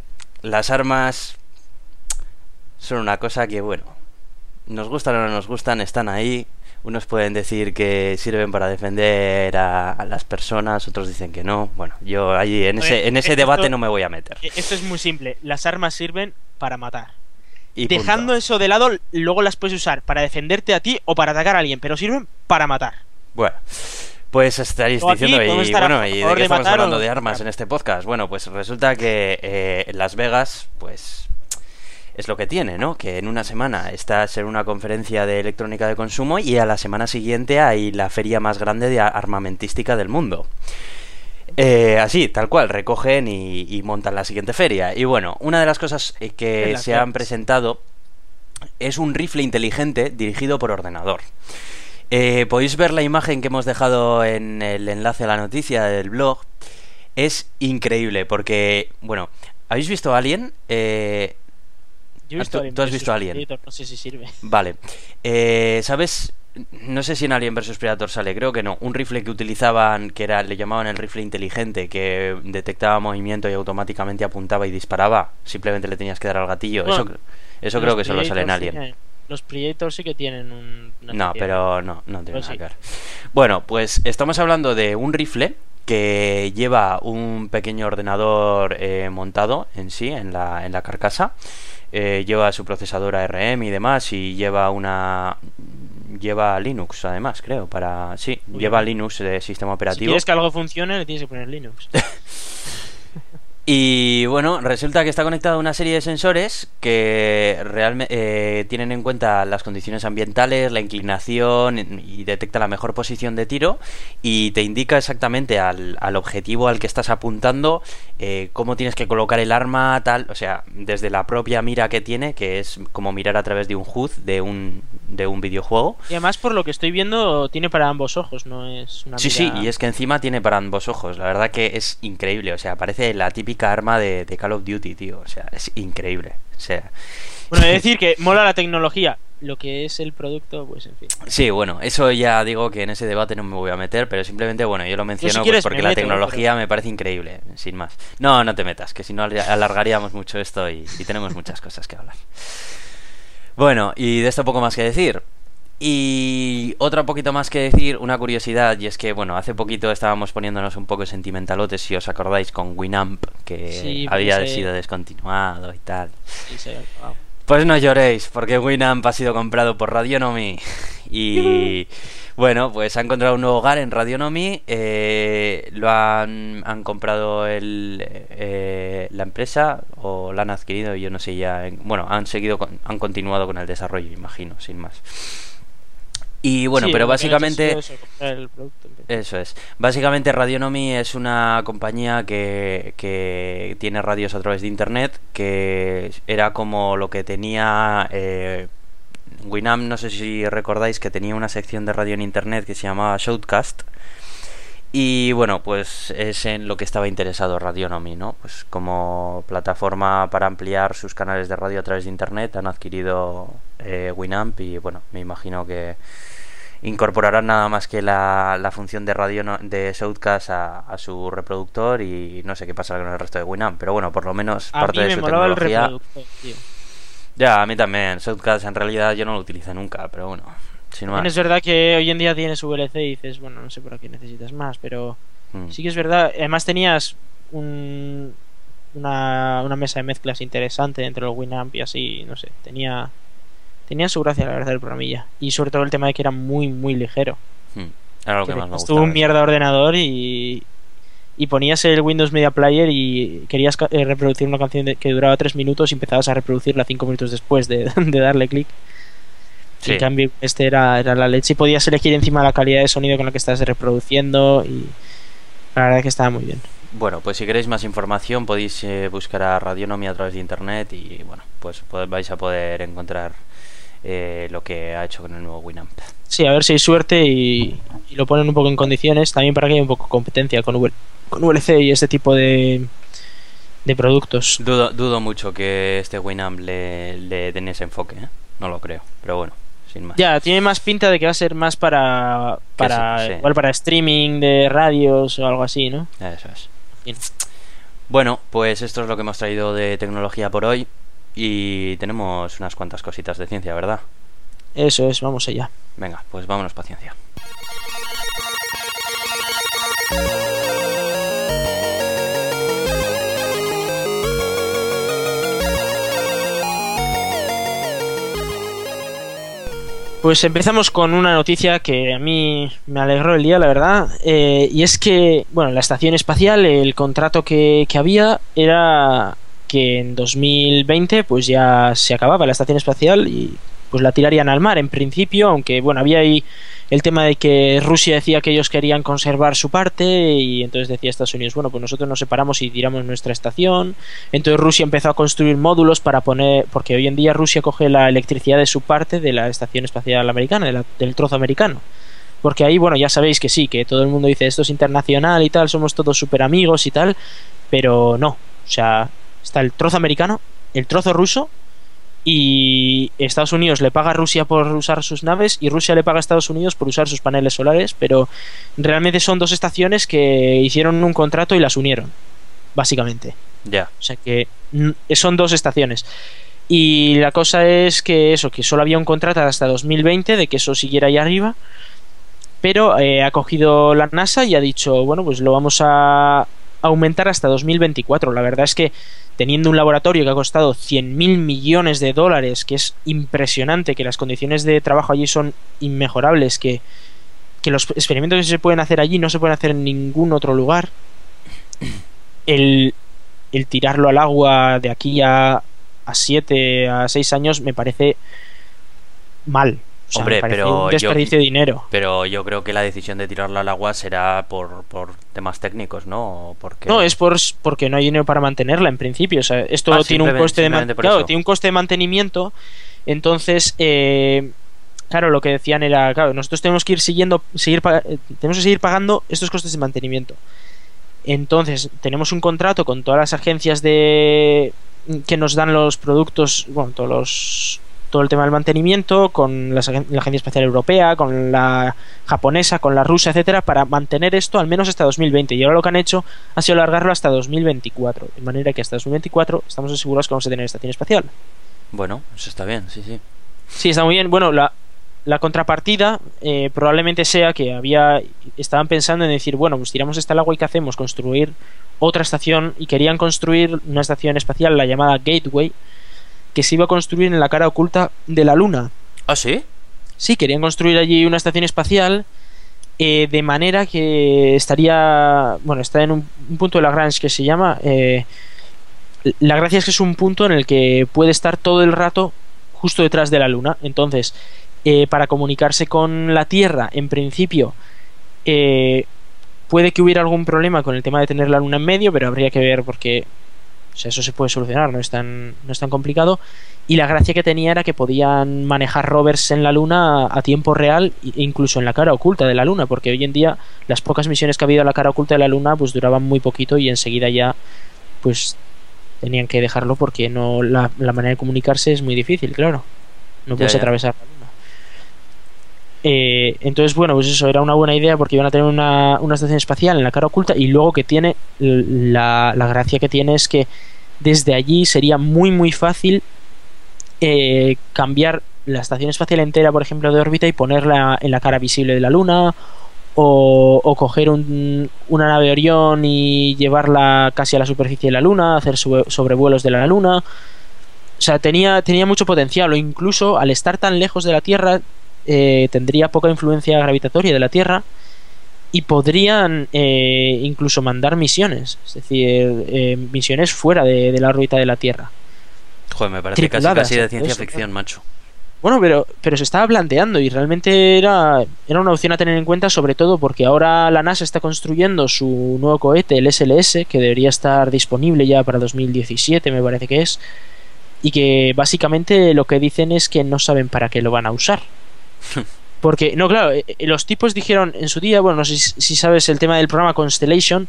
las armas son una cosa que, bueno, nos gustan o no nos gustan, están ahí. Unos pueden decir que sirven para defender a, a las personas, otros dicen que no. Bueno, yo allí en ese, en ese esto- debate no me voy a meter. Eh, Esto es muy simple. Las armas sirven para matar. Y punto. Dejando eso de lado, luego las puedes usar para defenderte a ti o para atacar a alguien, pero sirven para matar. Bueno, pues estaréis O diciendo, y bueno, ¿y de qué de estamos hablando o- de armas en este podcast? Bueno, pues resulta que eh, en Las Vegas, pues es lo que tiene, ¿no? Que en una semana estás en una conferencia de electrónica de consumo y a la semana siguiente hay la feria más grande de a- armamentística del mundo. Eh, así, tal cual, recogen y, y montan la siguiente feria. Y bueno, una de las cosas eh, que se han presentado es un rifle inteligente dirigido por ordenador. Eh, podéis ver la imagen que hemos dejado en el enlace a la noticia del blog. Es increíble porque, bueno, ¿habéis visto Alien? Eh, Yo he Ah, visto tú- has visto Alien. Predator, No sé si sirve. [laughs] Vale. Eh, ¿Sabes? No sé si en Alien vs Predator sale, creo que no. Un rifle que utilizaban, que era, le llamaban el rifle inteligente, que detectaba movimiento y automáticamente apuntaba y disparaba. Simplemente le tenías que dar al gatillo. Bueno, eso eso creo que solo sale en sí Alien. Los Predators sí que tienen un. No, pero no, no tiene Pues nada sí. que ver. Bueno, pues estamos hablando de un rifle que lleva un pequeño ordenador eh, montado en sí, en la, en la carcasa. Eh, lleva su procesador ARM y demás y lleva una... Lleva Linux además, creo, para... Sí, lleva. Linux de sistema Si operativo. quieres que algo funcione, le tienes que poner Linux. [laughs] Y bueno, resulta que está conectado a una serie de sensores que realmente tienen en cuenta las condiciones ambientales, la inclinación y detecta la mejor posición de tiro y te indica exactamente al, al objetivo al que estás apuntando eh, cómo tienes que colocar el arma, tal, o sea, desde la propia mira que tiene, que es como mirar a través de un HUD de un, de un videojuego. Y además, por lo que estoy viendo, tiene para ambos ojos, no es una Sí, sí, y es que encima tiene para ambos ojos. La verdad que es increíble. O sea, parece la típica arma de, de Call of Duty, tío. O sea, es increíble. O sea, Bueno, es [laughs] decir que mola la tecnología. Lo que es el producto, pues en fin. sí, bueno, eso ya digo que en ese debate no me voy a meter, pero simplemente, bueno, yo lo menciono pues, quieres porque me la tecnología me parece increíble, sin más. No, no te metas, que si no al- alargaríamos mucho esto y, y tenemos muchas cosas que hablar. Bueno, y de esto poco más que decir. Y otro poquito más que decir, una curiosidad, y es que, bueno, hace poquito estábamos poniéndonos un poco sentimentalotes, si os acordáis, con Winamp, que Sí, había pues, eh, sido descontinuado y tal. Sí, ha acabado. Pues no lloréis, porque Winamp ha sido comprado por Radionomy. Y bueno, pues ha encontrado un nuevo hogar en Radionomy. eh, lo han, han comprado el, eh, la empresa o la han adquirido, yo no sé ya. en- bueno, han seguido, con- han continuado con el desarrollo, imagino, sin más. Y bueno, Sí, pero básicamente. eso, el producto, es. Básicamente Radionomy es una compañía que, que tiene radios a través de internet, que era como lo que tenía eh, Winamp, no sé si recordáis que tenía una sección de radio en internet que se llamaba Shoutcast. Y bueno, pues es en lo que estaba interesado Radionomy, ¿no? Pues como plataforma para ampliar sus canales de radio a través de internet han adquirido eh, Winamp y bueno, me imagino que incorporarán nada más que la, la función de radio no- de Shoutcast a, a su reproductor y no sé qué pasará con el resto de Winamp, pero bueno, por lo menos A parte mí de me su el tecnología. tío. Ya, a mí también. Shoutcast en realidad yo no lo utilicé nunca, pero bueno, sin es verdad que hoy en día tienes VLC y dices, bueno, no sé por qué necesitas más, pero Mm. sí que es verdad. Además tenías un, una, una mesa de mezclas interesante entre los Winamp y así, no sé, tenía Tenía su gracia, la verdad, el programilla. Y sobre todo el tema de que era muy, muy ligero. Hmm, Era lo que Que más me gustaba. un mierda ordenador y, y ponías el Windows Media Player y querías eh, reproducir una canción que duraba 3 minutos y empezabas a reproducirla 5 minutos después de, [laughs] de darle clic. Sí. En cambio, este era, era la leche y podías elegir encima la calidad de sonido con la que estás reproduciendo y la verdad que estaba muy bien. Bueno, pues si queréis más información podéis eh, buscar a Radionomy a través de internet y bueno, pues vais a poder encontrar eh, lo que ha hecho con el nuevo Winamp. Sí, a ver si hay suerte y, y lo ponen un poco en condiciones, también para que haya un poco competencia con, VL con VLC y este tipo de, de productos. Dudo, dudo mucho que este Winamp le, le den ese enfoque, ¿eh? No lo creo, pero bueno, sin más. Ya, tiene más pinta de que va a ser más para, para sí, sí. igual para streaming de radios o algo así, ¿no? Eso es. Bien. Bueno, pues esto es lo que hemos traído de tecnología por hoy y tenemos unas cuantas cositas de ciencia, ¿verdad? Eso es, vamos allá. Venga, pues vámonos paciencia. Pues empezamos con una noticia que a mí me alegró el día, la verdad. eh, y es que, bueno, la estación espacial, el contrato que, que había era que en 2020 pues ya se acababa la estación espacial y pues la tirarían al mar en principio, aunque bueno, había ahí el tema de que Rusia decía que ellos querían conservar su parte y entonces decía Estados Unidos, bueno, pues nosotros nos separamos y tiramos nuestra estación. Entonces Rusia empezó a construir módulos para poner, porque hoy en día Rusia coge la electricidad de su parte de la estación espacial americana, del trozo americano. Porque ahí, bueno, ya sabéis que sí, que todo el mundo dice esto es internacional y tal, somos todos súper amigos y tal, pero no. O sea, está el trozo americano, el trozo ruso y Estados Unidos le paga a Rusia por usar sus naves y Rusia le paga a Estados Unidos por usar sus paneles solares, pero realmente son dos estaciones que hicieron un contrato y las unieron, básicamente. Ya. O sea que mm, son dos estaciones. Y la cosa es que eso, que solo había un contrato hasta 2020 de que eso siguiera ahí arriba. Pero eh, ha cogido la NASA y ha dicho, bueno, pues lo vamos a aumentar hasta 2024. La verdad es que teniendo un laboratorio que ha costado 100.000 millones de dólares, que es impresionante, que las condiciones de trabajo allí son inmejorables, que, que los experimentos que se pueden hacer allí no se pueden hacer en ningún otro lugar, el, el tirarlo al agua de aquí a, a 7, a 6 años me parece mal. O sea, Hombre, me parece pero un yo- desperdicio de dinero. Pero yo creo que la decisión de tirarlo al agua será por, por temas técnicos, ¿no? Porque... No, es por, porque no hay dinero para mantenerla en principio. O sea, esto Ah, tiene un coste de claro, tiene un coste de mantenimiento. Entonces, eh, claro, lo que decían era, claro, nosotros tenemos que ir siguiendo, seguir eh, tenemos que seguir pagando estos costes de mantenimiento. Entonces, tenemos un contrato con todas las agencias de que nos dan los productos, bueno, todos los todo el tema del mantenimiento, con la Agencia Espacial Europea, con la japonesa, con la rusa, etcétera, para mantener esto al menos hasta 2020. Y ahora lo que han hecho ha sido alargarlo hasta 2024. De manera que hasta 2024 estamos asegurados que vamos a tener estación espacial. Bueno, eso está bien, sí, sí. Sí, está muy bien. Bueno, la, la contrapartida eh, probablemente sea que había estaban pensando en decir, bueno, pues tiramos esta al agua y ¿qué hacemos? Construir otra estación y querían construir una estación espacial, la llamada Gateway, que se iba a construir en la cara oculta de la Luna. ¿Ah, sí? Sí, querían construir allí una estación espacial eh, de manera que estaría, bueno, está en un, un punto de Lagrange que se llama... eh, la gracia es que es un punto en el que puede estar todo el rato justo detrás de la Luna. Entonces, eh, para comunicarse con la Tierra, en principio, eh, puede que hubiera algún problema con el tema de tener la Luna en medio, pero habría que ver porque o sea, eso se puede solucionar, no es tan, no es tan complicado. Y la gracia que tenía era que podían manejar rovers en la Luna a tiempo real e incluso en la cara oculta de la Luna, porque hoy en día las pocas misiones que ha habido a la cara oculta de la Luna pues duraban muy poquito y enseguida ya pues tenían que dejarlo porque no la, la manera de comunicarse es muy difícil, claro. No Ya, puedes ya. atravesar la Luna. Eh, entonces, bueno, pues eso era una buena idea porque iban a tener una, una estación espacial en la cara oculta y luego que tiene la, la gracia que tiene es que desde allí sería muy muy fácil eh, cambiar la estación espacial entera, por ejemplo, de órbita y ponerla en la cara visible de la Luna o, o coger un- una nave Orión y llevarla casi a la superficie de la Luna, hacer sobrevuelos de la Luna. O sea, tenía, tenía mucho potencial, o incluso al estar tan lejos de la Tierra, eh, tendría poca influencia gravitatoria de la Tierra y podrían eh, incluso mandar misiones, es decir, eh, misiones fuera de, de la órbita de la Tierra. Joder, me parece casi, casi de ciencia Eso, ficción, macho. Bueno, pero, pero se estaba planteando y realmente era, era una opción a tener en cuenta, sobre todo porque ahora la NASA está construyendo su nuevo cohete, el SLS, que debería estar disponible ya para 2017, me parece que es, y que básicamente lo que dicen es que no saben para qué lo van a usar. [laughs] Porque, no, claro, eh, eh, los tipos dijeron en su día, bueno, no sé si, sabes el tema del programa Constellation,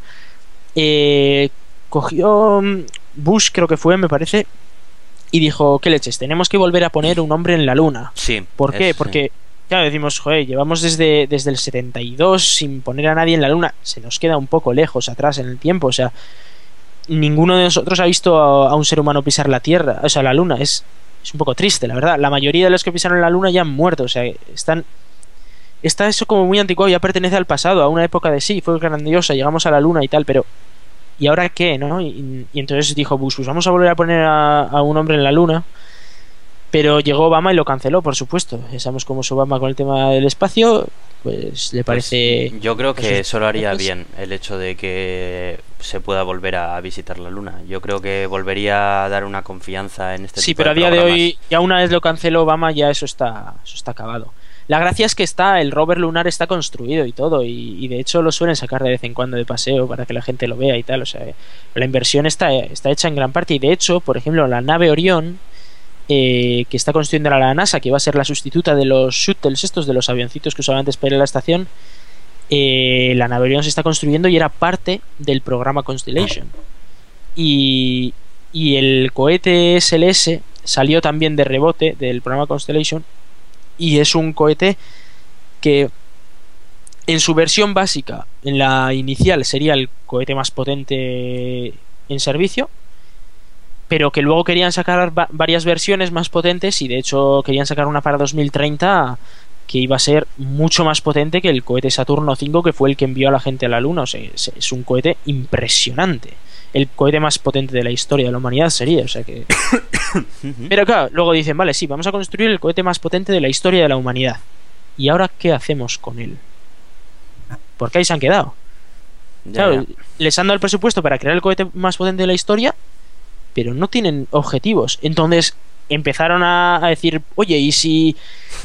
eh, cogió mm, Bush, creo que fue, me parece, y dijo, ¿qué leches? Tenemos que volver a poner un hombre en la luna. Sí. ¿Por qué? es- Porque, claro, decimos, joder, llevamos desde, desde el 72 sin poner a nadie en la luna. Se nos queda un poco lejos atrás en el tiempo. O sea, ninguno de nosotros ha visto a, a un ser humano pisar la Tierra, o sea, la luna. Es, es un poco triste, la verdad. La mayoría de los que pisaron la luna ya han muerto. O sea, están. Está eso como muy anticuado, ya pertenece al pasado, a una época de sí, fue grandiosa, llegamos a la luna y tal, pero. ¿Y ahora qué, no? Y, entonces dijo Bush, pues vamos a volver a poner a un hombre en la luna. Pero llegó Obama y lo canceló, por supuesto. Ya sabemos cómo es Obama con el tema del espacio. Pues le parece. Yo creo que esos solo haría proyectos. bien el hecho de que se pueda volver a visitar la Luna. Yo creo que volvería a dar una confianza en este sí, tipo pero a día de hoy, ya una vez lo canceló Obama, ya eso está, eso está acabado. La gracia es que está, el rover lunar está construido y todo, y, y de hecho lo suelen sacar de vez en cuando de paseo para que la gente lo vea y tal. O sea, la inversión está, está hecha en gran parte, y de hecho, por ejemplo, la nave Orión, eh, que está construyendo la NASA, que va a ser la sustituta de los shuttles, estos de los avioncitos que usaban antes para ir a la estación, eh, la nave se está construyendo y era parte del programa Constellation. Y, y el cohete SLS salió también de rebote del programa Constellation y es un cohete que en su versión básica, en la inicial sería el cohete más potente en servicio, pero que luego querían sacar va- varias versiones más potentes y de hecho querían sacar una para 2030 que iba a ser mucho más potente que el cohete Saturno 5 que fue el que envió a la gente a la Luna. O sea, es, un cohete impresionante. El cohete más potente de la historia de la humanidad sería, o sea que... [coughs] [coughs] Pero claro, luego dicen, vale, sí, vamos a construir el cohete más potente de la historia de la humanidad. ¿Y ahora qué hacemos con él? Porque ahí se han quedado. Ya, Claro, ya. les han dado el presupuesto para crear el cohete más potente de la historia, pero no tienen objetivos. Entonces empezaron a, a decir, oye, ¿y si,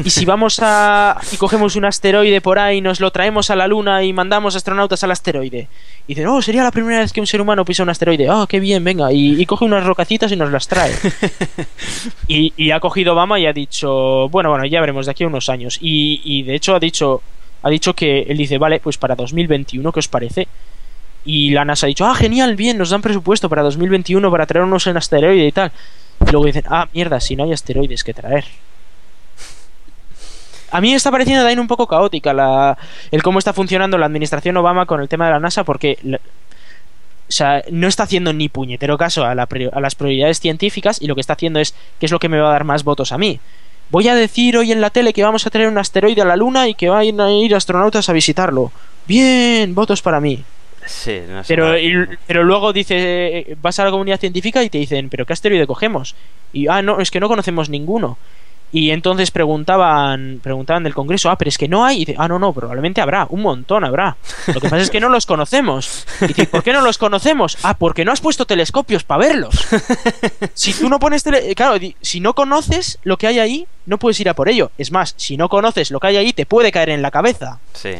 ¿y si vamos a... y cogemos un asteroide por ahí, nos lo traemos a la Luna y mandamos astronautas al asteroide? Y dicen, oh, sería la primera vez que un ser humano pisa un asteroide. Oh, qué bien, venga. Y, y coge unas rocacitas y nos las trae. [laughs] y, y ha cogido Obama y ha dicho, bueno, bueno, ya veremos de aquí a unos años. Y, y de hecho ha dicho, ha dicho que él dice, vale, pues para 2021, ¿qué os parece? Y la NASA ha dicho, ah, genial, bien, nos dan presupuesto para 2021 para traernos en asteroide y tal. Y luego dicen, ah, mierda, si no hay asteroides que traer. A mí me está pareciendo también un poco caótica la, el cómo está funcionando la administración Obama con el tema de la NASA porque o sea, no está haciendo ni puñetero caso a, la a las prioridades científicas y lo que está haciendo es qué es lo que me va a dar más votos a mí. Voy a decir hoy en la tele que vamos a traer un asteroide a la Luna y que van a ir astronautas a visitarlo. Bien, votos para mí. Sí, no sé. Pero, y- pero luego dice, vas a la comunidad científica y te dicen, ¿pero qué asteroide cogemos? Y, ah, no, es que no conocemos ninguno. Y entonces preguntaban, preguntaban del Congreso, ah, pero es que no hay. Y dice, ah, no, no, probablemente habrá, un montón habrá. Lo que pasa es que no los conocemos. Y dice, ¿por qué no los conocemos? Ah, porque no has puesto telescopios para verlos. [laughs] Si tú no pones tele... Claro, di- si no conoces lo que hay ahí, no puedes ir a por ello. Es más, si no conoces lo que hay ahí, te puede caer en la cabeza Sí.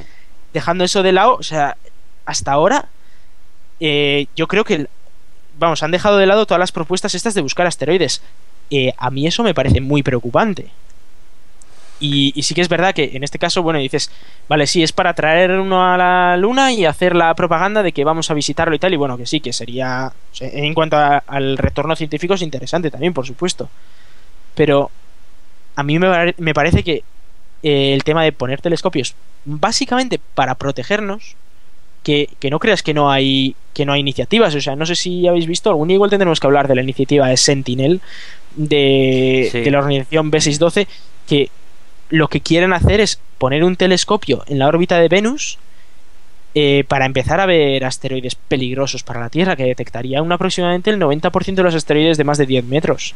dejando eso de lado, o sea, hasta ahora, eh, yo creo que, vamos, han dejado de lado todas las propuestas estas de buscar asteroides. Eh, a mí eso me parece muy preocupante. Y, sí que es verdad que en este caso, bueno, dices, vale, sí, es para traer uno a la luna y hacer la propaganda de que vamos a visitarlo y tal, y bueno, que sí, que sería, en cuanto al retorno científico es interesante también, por supuesto. Pero a mí me, me parece que eh, el tema de poner telescopios básicamente para protegernos que, que no creas que no hay que no hay iniciativas o sea no sé si habéis visto algún día igual tendremos que hablar de la iniciativa de Sentinel de, Sí. de la organización B612 que lo que quieren hacer es poner un telescopio en la órbita de Venus eh, para empezar a ver asteroides peligrosos para la Tierra que detectaría un aproximadamente el 90% de los asteroides de más de 10 metros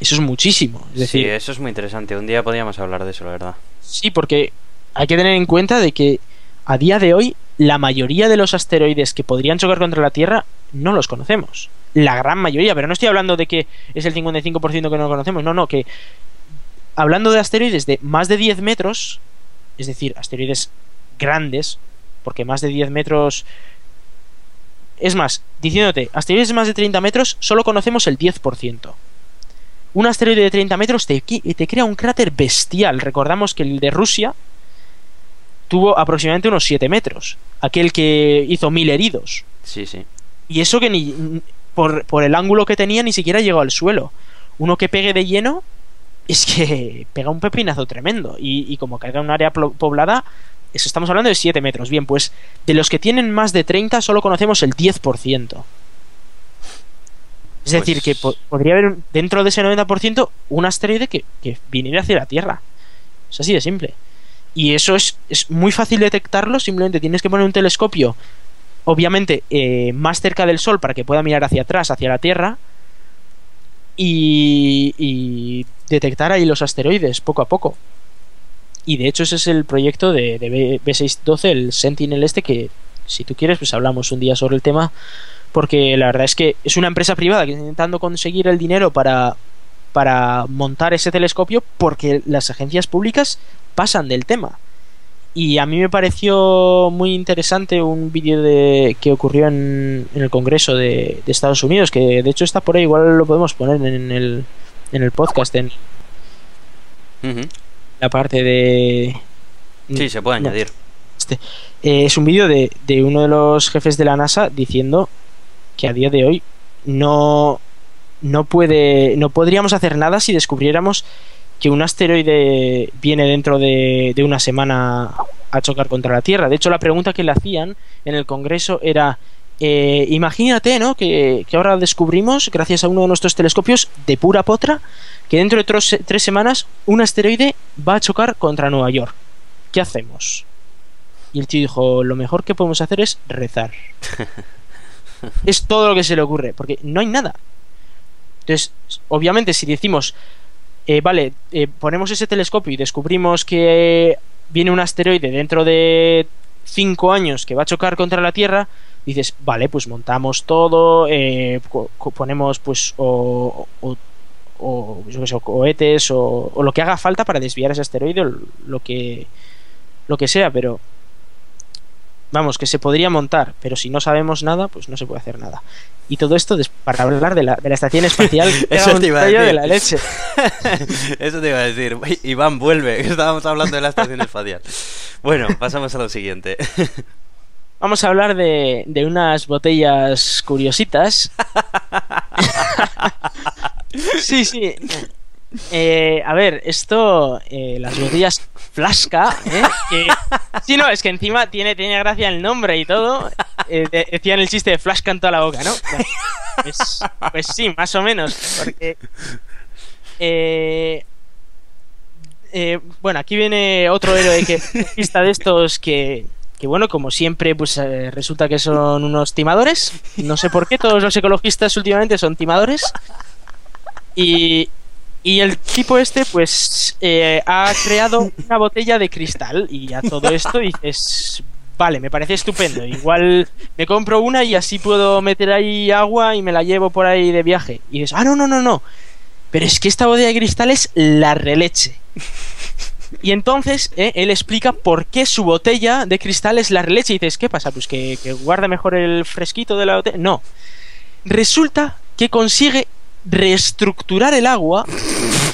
Eso es muchísimo. Es decir, sí, eso es muy interesante. Un día podríamos hablar de eso, la verdad. Sí, porque hay que tener en cuenta de que a día de hoy la mayoría de los asteroides que podrían chocar contra la Tierra no los conocemos. La gran mayoría, pero no estoy hablando de que es el 55% que no conocemos, no, no, que hablando de asteroides de más de 10 metros, es decir, asteroides grandes, porque más de 10 metros... Es más, diciéndote, asteroides de más de 30 metros solo conocemos el 10%. Un asteroide de 30 metros te, te crea un cráter bestial. Recordamos que el de Rusia tuvo aproximadamente unos 7 metros. Aquel que hizo mil heridos. Sí, sí. Y eso que ni por, por el ángulo que tenía ni siquiera llegó al suelo. Uno que pegue de lleno es que [laughs] pega un pepinazo tremendo. Y, y como caiga en un área poblada, eso estamos hablando de 7 metros. Bien, pues de los que tienen más de 30 solo conocemos el 10%. Es decir, Pues- que po- podría haber dentro de ese 90% un asteroide que, que viniera hacia la Tierra. Es así de simple. Y eso es, es muy fácil detectarlo, simplemente tienes que poner un telescopio, obviamente eh, más cerca del Sol para que pueda mirar hacia atrás, hacia la Tierra, y, y detectar ahí los asteroides poco a poco. Y de hecho ese es el proyecto de, de B- B612, el Sentinel este, que si tú quieres pues hablamos un día sobre el tema, porque la verdad es que es una empresa privada que está intentando conseguir el dinero para, para montar ese telescopio porque las agencias públicas pasan del tema. Y a mí me pareció muy interesante un vídeo de que ocurrió en, en el Congreso de, de Estados Unidos, que de hecho está por ahí, igual lo podemos poner en el, en el podcast, en la parte de... Sí, se puede No. añadir. Eh, es un vídeo de, de uno de los jefes de la NASA diciendo que a día de hoy no, no puede. no podríamos hacer nada si descubriéramos que un asteroide viene dentro de, de una semana a chocar contra la Tierra. De hecho, la pregunta que le hacían en el Congreso era. eh, imagínate, ¿no? Que, que ahora descubrimos, gracias a uno de nuestros telescopios de pura potra, que dentro de tres, tres semanas un asteroide va a chocar contra Nueva York. ¿Qué hacemos? Y el tío dijo, lo mejor que podemos hacer es rezar. [laughs] es todo lo que se le ocurre, porque no hay nada. Entonces, obviamente, si decimos, eh, vale, eh, ponemos ese telescopio y descubrimos que viene un asteroide dentro de cinco años que va a chocar contra la Tierra, dices, vale, pues montamos todo, eh, ponemos pues o, o, o, yo sé, o cohetes o, lo que haga falta para desviar ese asteroide, lo que lo que sea, pero vamos, que se podría montar, pero si no sabemos nada, pues no se puede hacer nada. Y todo esto para hablar de la, de la estación espacial, [laughs] [laughs] Eso te iba a decir. de la leche. Eso te iba a decir. Iván, vuelve, estábamos hablando de la estación espacial. Bueno, pasamos a lo siguiente. [laughs] Vamos a hablar de, de unas botellas curiositas. sí, sí. Eh, a ver, esto, eh, las botellas Flasca, ¿eh? que- sí, no, es que encima tiene, tiene gracia el nombre y todo. Eh, de- decían el chiste de Flasca en toda la boca, ¿no? Pues, pues sí, más o menos. Porque. eh, eh, bueno, aquí viene otro héroe que pista de estos que, que bueno, como siempre, pues eh, resulta que son unos timadores. No sé por qué, todos los ecologistas últimamente son timadores. Y, y el tipo este, pues, eh, ha creado una botella de cristal. Y a todo esto dices, vale, me parece estupendo. Igual me compro una y así puedo meter ahí agua y me la llevo por ahí de viaje. Y dices, ah, no, no, no, no. Pero es que esta botella de cristal es la releche. Y entonces eh, él explica por qué su botella de cristal es la releche. Y dices, ¿qué pasa? Pues que, que guarda mejor el fresquito de la botella. No. Resulta que consigue reestructurar el agua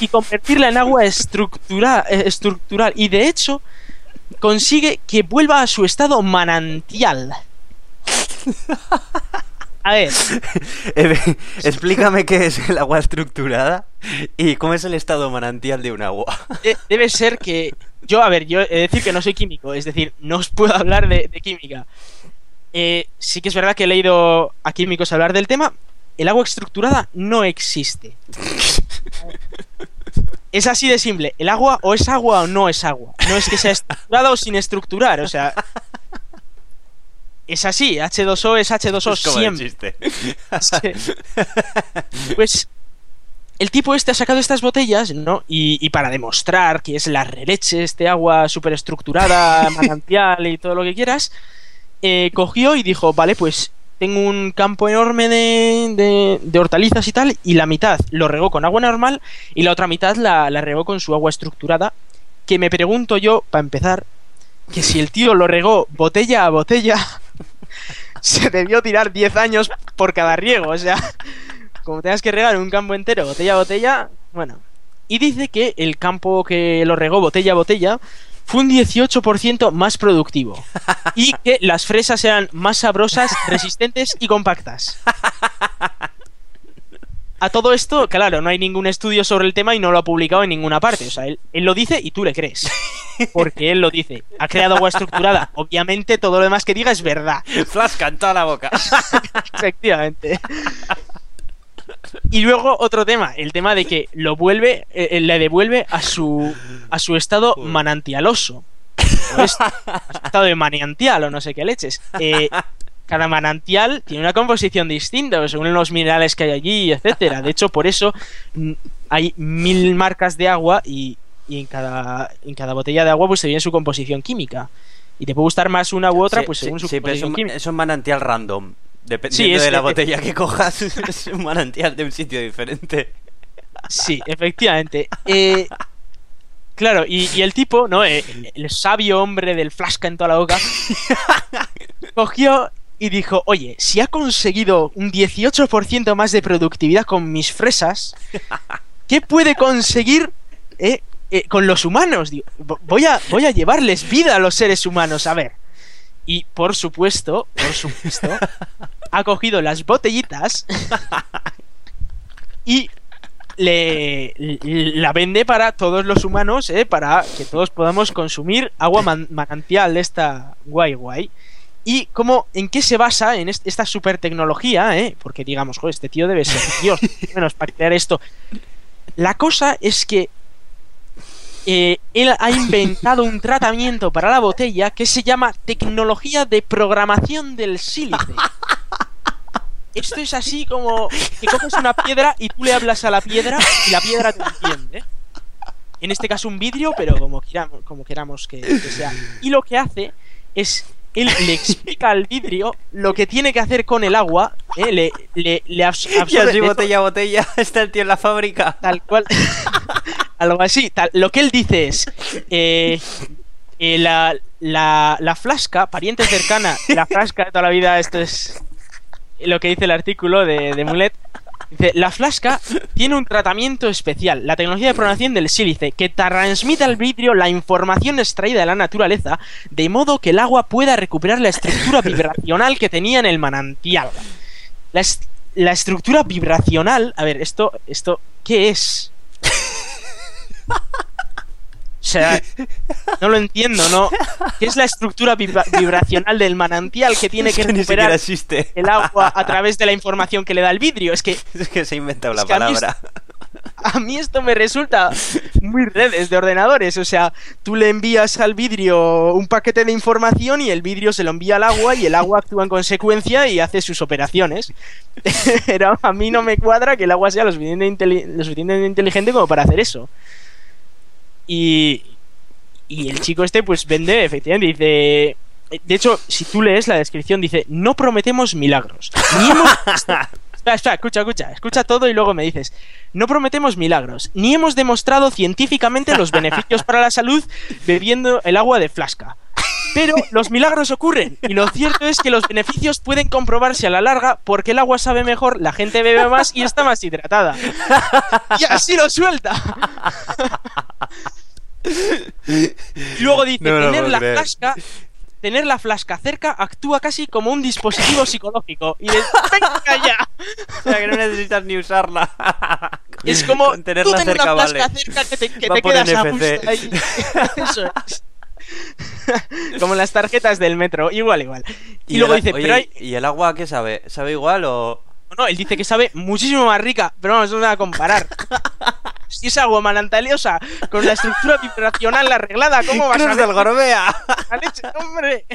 y convertirla en agua estructura, eh, estructural. Y de hecho, consigue que vuelva a su estado manantial. A ver, [laughs] Explícame qué es el agua estructurada y cómo es el estado manantial de un agua. de- debe ser que. Yo, a ver, yo he de decir que no soy químico, es decir, no os puedo hablar de, de química. Eh, sí que es verdad que he leído a químicos hablar del tema. El agua estructurada no existe. [laughs] Es así de simple. El agua o es agua o no es agua. No es que sea estructurada o sin estructurar. O sea. Es así. H2O es H2O Es como el siempre. chiste. Sí. Pues el tipo este ha sacado estas botellas, ¿no? Y, y para demostrar que es la releche, este agua súper estructurada, manantial y todo lo que quieras, eh, cogió y dijo, vale, pues tengo un campo enorme de, de- de hortalizas y tal, y la mitad lo regó con agua normal y la otra mitad la, la regó con su agua estructurada, que me pregunto yo, para empezar, que si el tío lo regó botella a botella, [laughs] se debió tirar 10 años por cada riego, o sea, como tengas que regar un campo entero botella a botella, bueno. Y dice que el campo que lo regó botella a botella fue un 18% más productivo. Y que las fresas eran más sabrosas, resistentes y compactas. A todo esto, claro, no hay ningún estudio sobre el tema y no lo ha publicado en ninguna parte. O sea, él, él lo dice y tú le crees. Porque él lo dice. Ha creado agua estructurada. Obviamente todo lo demás que diga es verdad. Flasca en toda la boca. [laughs] Efectivamente. Y luego otro tema, el tema de que lo vuelve, eh, eh, le devuelve a su a su estado manantialoso. Es- a su estado de manantial o no sé qué leches. Eh, cada manantial tiene una composición distinta según los minerales que hay allí, etcétera. De hecho, por eso mm, hay mil marcas de agua y, y en cada en cada botella de agua pues se viene su composición química. Y te puede gustar más una u otra, Sí, pues sí, según su sí, pero es composición un, química. es un manantial random. Dependiendo Sí, es- de la eh, botella que cojas, [laughs] es un manantial de un sitio diferente. Sí, efectivamente. Eh, claro, y, y el tipo, ¿no? Eh, el sabio hombre del flasca en toda la boca, [laughs] cogió y dijo, oye, si ha conseguido un 18% más de productividad con mis fresas, ¿qué puede conseguir eh, con los humanos? Digo, "Vo- voy, a, voy a llevarles vida a los seres humanos, a ver. Y por supuesto, por supuesto, ha cogido las botellitas y le, la vende para todos los humanos, ¿eh? para que todos podamos consumir agua man- manantial de esta guay guay. Y cómo, en qué se basa en est- esta super tecnología, ¿eh? porque digamos, joder, este tío debe ser Dios, [laughs] menos para crear esto. La cosa es que eh, él ha inventado un tratamiento para la botella que se llama tecnología de programación del sílice. Esto es así como que coges una piedra y tú le hablas a la piedra y la piedra te entiende. En este caso un vidrio, pero como queramos, como queramos que, que sea. Y lo que hace es, él le explica al vidrio lo que tiene que hacer con el agua, ¿eh? le, le, le abs- Y absorbe así botella a botella [laughs] está el tío en la fábrica. Tal cual. Algo así. Lo que él dice es. eh, eh, la, la, la flasca, pariente cercana, la flasca de toda la vida, esto es lo que dice el artículo de, de Mulet. Dice, la flasca tiene un tratamiento especial, la tecnología de programación del sílice, que transmite al vidrio la información extraída de la naturaleza, de modo que el agua pueda recuperar la estructura vibracional que tenía en el manantial. La, la estructura vibracional, a ver, esto, esto, ¿qué es? [laughs] O sea, no lo entiendo, ¿no? ¿Qué es la estructura vibra- vibracional del manantial que tiene que Es que recuperar existe. el agua a través de la información que le da el vidrio? Es que Es que se ha inventado la que a mí palabra. a mí esto me resulta muy redes de ordenadores. O sea, tú le envías al vidrio un paquete de información y el vidrio se lo envía al agua y el agua actúa en consecuencia y hace sus operaciones. [laughs] Pero a mí no me cuadra que el agua sea lo suficientemente, inteli- lo suficientemente inteligente como para hacer eso. Y, y el chico este pues vende, efectivamente, dice... De hecho, si tú lees la descripción, dice, no prometemos milagros. Ni hemos... [laughs] Espera, espera, escucha, escucha, escucha todo y luego me dices, no prometemos milagros, ni hemos demostrado científicamente los beneficios para la salud bebiendo el agua de flasca. Pero los milagros ocurren y lo cierto es que los beneficios pueden comprobarse a la larga porque el agua sabe mejor, la gente bebe más y está más hidratada. Y así lo suelta. [laughs] Y luego dice, No tener la flasca tener la flasca cerca actúa casi como un dispositivo psicológico. Y de, venga ya. O sea que no necesitas ni usarla. Es como Con tenerla tú tener cerca, una flasca vale. cerca que te, que te quedas a gusto ahí. [laughs] Eso es. [laughs] como las tarjetas del metro, igual, igual. Y, luego el- dice, oye, pero hay... ¿y el agua qué sabe? ¿Sabe igual o...? No, él dice que sabe muchísimo más rica, pero vamos, no se va a comparar. [laughs] Si es agua manantaliosa con la estructura vibracional arreglada, ¿cómo vas a Cruz ver? del Gorbea! ¡A hombre!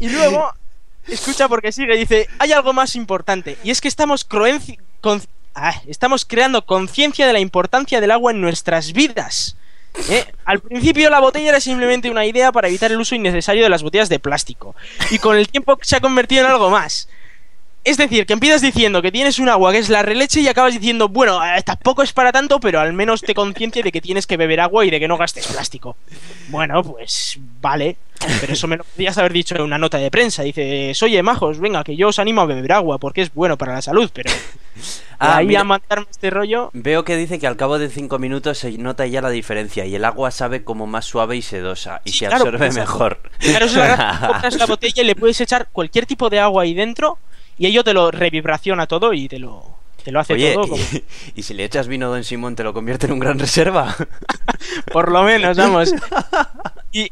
y luego, escucha porque sigue, dice, hay algo más importante, y es que estamos croenci- con- ah, estamos creando conciencia de la importancia del agua en nuestras vidas. ¿eh? Al principio la botella era simplemente una idea para evitar el uso innecesario de las botellas de plástico. Y con el tiempo se ha convertido en algo más. Es decir, que empiezas diciendo que tienes un agua que es la releche y acabas diciendo, bueno, eh, tampoco es para tanto, pero al menos te conciencia de que tienes que beber agua y de que no gastes plástico. Bueno, pues vale, pero eso me lo podías haber dicho en una nota de prensa. Dices, oye, majos, venga, que yo os animo a beber agua porque es bueno para la salud, pero [laughs] Ah, ahí mira. a mandarme este rollo. Veo que dice que al cabo de 5 minutos se nota ya la diferencia y el agua sabe como más suave y sedosa y Sí, se claro, absorbe mejor. Claro, es [laughs] la. Compras la botella y le puedes echar cualquier tipo de agua ahí dentro y ello te lo revibraciona todo y te lo, te lo hace Oye, todo. como- y, [laughs] y si le echas vino Don Simón te lo convierte en un gran reserva. [laughs] Por lo menos, vamos. [laughs] Y,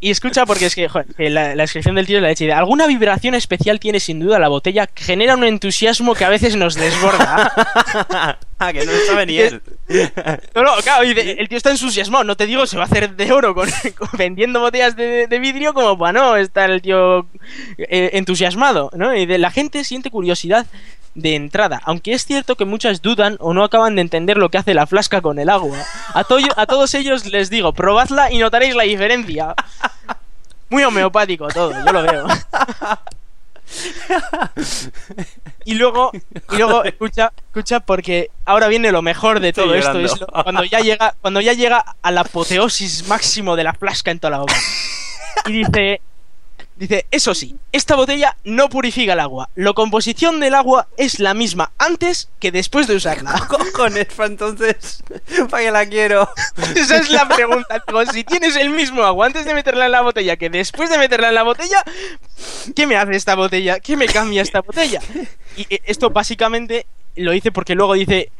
y escucha, porque es que, joder, que la, la descripción del tío es la leche. Alguna vibración especial tiene sin duda la botella que genera un entusiasmo que a veces nos desborda. [laughs] ah, que no lo sabe ni él. [laughs] No, no, claro, el tío está entusiasmado. No te digo, se va a hacer de oro con, [laughs] con- vendiendo botellas de, de vidrio como para no estar el tío eh, entusiasmado, ¿no? Y de, la gente siente curiosidad de entrada, aunque es cierto que muchas dudan o no acaban de entender lo que hace la flasca con el agua. A, to- a todos ellos les digo, probadla y notaréis la diferencia. Muy homeopático todo, yo lo veo. Y luego, y luego escucha, escucha porque ahora viene lo mejor de todo esto, es lo- cuando ya llega, cuando ya llega a la apoteosis máximo de la flasca en toda la boca. Y dice, dice, eso sí, esta botella no purifica el agua. La composición del agua es la misma antes que después de usarla. [laughs] Cojones, entonces, ¿para qué la quiero? [laughs] Esa es la pregunta. Si tienes el mismo agua antes de meterla en la botella que después de meterla en la botella, ¿qué me hace esta botella? ¿Qué me cambia esta botella? Y eh, esto básicamente lo dice porque luego dice,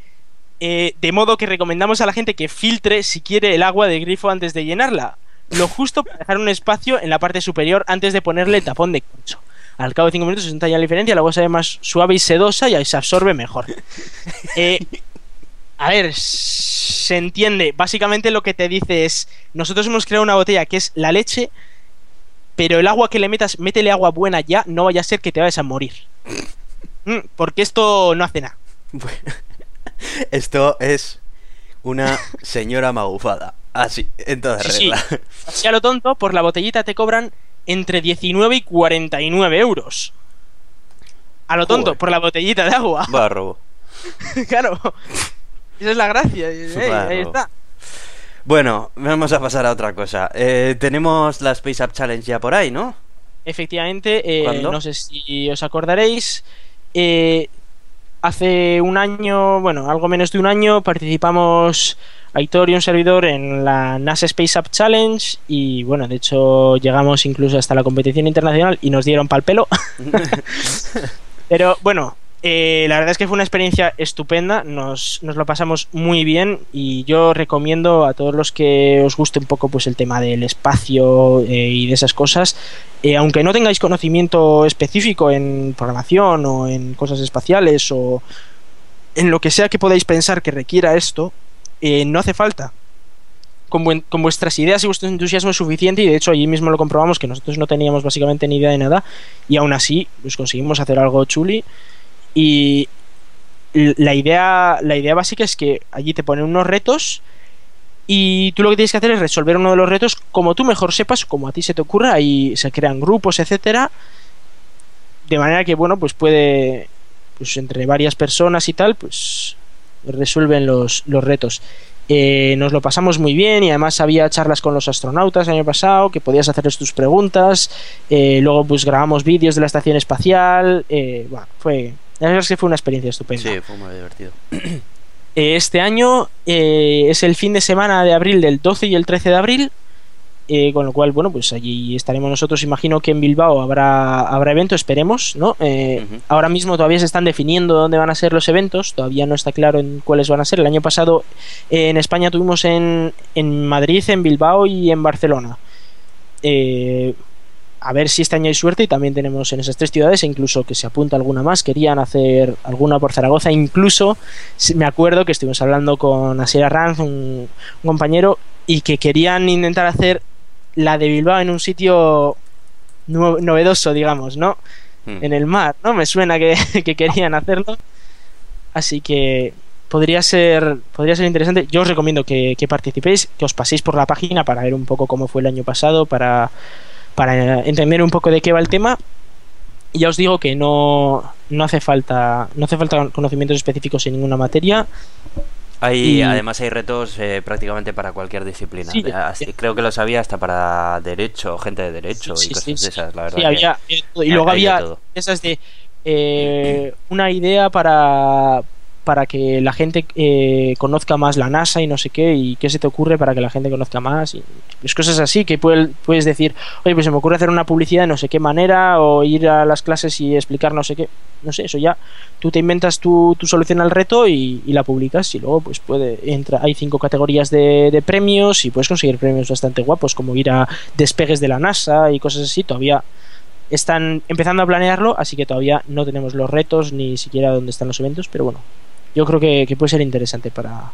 eh, de modo que recomendamos a la gente que filtre si quiere el agua de grifo antes de llenarla. Lo justo para dejar un espacio en la parte superior antes de ponerle el tapón de corcho. Al cabo de 5 minutos se nota ya la diferencia, agua se ve más suave y sedosa y ahí se absorbe mejor. [laughs] Eh, a ver, se entiende. Básicamente lo que te dice es, nosotros hemos creado una botella que es la leche, pero el agua que le metas, métele agua buena ya, no vaya a ser que te vayas a morir. Mm, Porque esto no hace nada. Bueno, [laughs] esto es una señora magufada. Así, en toda Sí, sí. regla. Así a lo tonto, por la botellita te cobran entre 19 y 49 euros. A lo tonto, Joder. por la botellita de agua. Va, robo. [laughs] claro. Esa es la gracia. Ahí está. Bueno, vamos a pasar a otra cosa. Eh, tenemos la Space Up Challenge ya por ahí, ¿no? Efectivamente, eh, no sé si os acordaréis, eh, hace un año, bueno, algo menos de un año, participamos Aitor y un servidor en la NASA Space Up Challenge y bueno, de hecho llegamos incluso hasta la competición internacional y nos dieron pal pelo. [laughs] Pero bueno, eh, la verdad es que fue una experiencia estupenda, nos, nos lo pasamos muy bien y yo recomiendo a todos los que os guste un poco pues el tema del espacio eh, y de esas cosas, eh, aunque no tengáis conocimiento específico en programación o en cosas espaciales o en lo que sea que podáis pensar que requiera esto, eh, no hace falta. Con, buen- con vuestras ideas y vuestro entusiasmo es suficiente y de hecho allí mismo lo comprobamos que nosotros no teníamos básicamente ni idea de nada y aún así pues conseguimos hacer algo chuli y la idea la idea básica es que allí te ponen unos retos y tú lo que tienes que hacer es resolver uno de los retos como tú mejor sepas como a ti se te ocurra. Y se crean grupos etcétera de manera que bueno pues puede pues entre varias personas y tal pues resuelven los, los retos. Eh, nos lo pasamos muy bien y además había charlas con los astronautas el año pasado que podías hacerles tus preguntas. Eh, luego pues grabamos vídeos de la estación espacial. Eh, bueno, fue la verdad es que fue una experiencia estupenda Sí, fue muy divertido. eh, Este año eh, es el fin de semana de abril del 12 y el 13 de abril. eh, con lo cual, bueno, pues allí estaremos nosotros. Imagino que en Bilbao habrá, habrá evento, esperemos, ¿no? Eh. Ahora mismo todavía se están definiendo dónde van a ser los eventos, todavía no está claro en cuáles van a ser. El año pasado eh, en España tuvimos en, en Madrid, en Bilbao y en Barcelona. A ver si este año hay suerte y también tenemos en esas tres ciudades, e incluso que se apunta alguna más. Querían hacer alguna por Zaragoza, incluso s- me acuerdo que estuvimos hablando con Asier Arranz, un, un compañero, y que querían intentar hacer la de Bilbao en un sitio novedoso, digamos, ¿no? Mm. En el mar, ¿no? Me suena que, [laughs] que querían hacerlo. Así que podría ser, podría ser interesante. Yo os recomiendo que, que participéis, que os paséis por la página para ver un poco cómo fue el año pasado, para, para entender un poco de qué va el tema. Ya os digo que no, no hace falta no hace falta conocimientos específicos en ninguna materia. Hay, Y- Además hay retos eh, prácticamente para cualquier disciplina. Sí, Eh, así- creo que lo sabía hasta para derecho, gente de derecho Sí, y cosas de esas, la verdad. Que- había, había y luego había esas de eh, una idea para para que la gente eh, conozca más la NASA y no sé qué y qué se te ocurre para que la gente conozca más y cosas así que puedes decir oye pues se me ocurre hacer una publicidad de no sé qué manera o ir a las clases y explicar no sé qué no sé eso ya tú te inventas tu, tu solución al reto y, y la publicas y luego pues puede entra hay cinco categorías de, de premios y puedes conseguir premios bastante guapos como ir a despegues de la NASA y cosas así todavía están empezando a planearlo, así que todavía no tenemos los retos ni siquiera dónde están los eventos, pero bueno, yo creo que, que puede ser interesante para,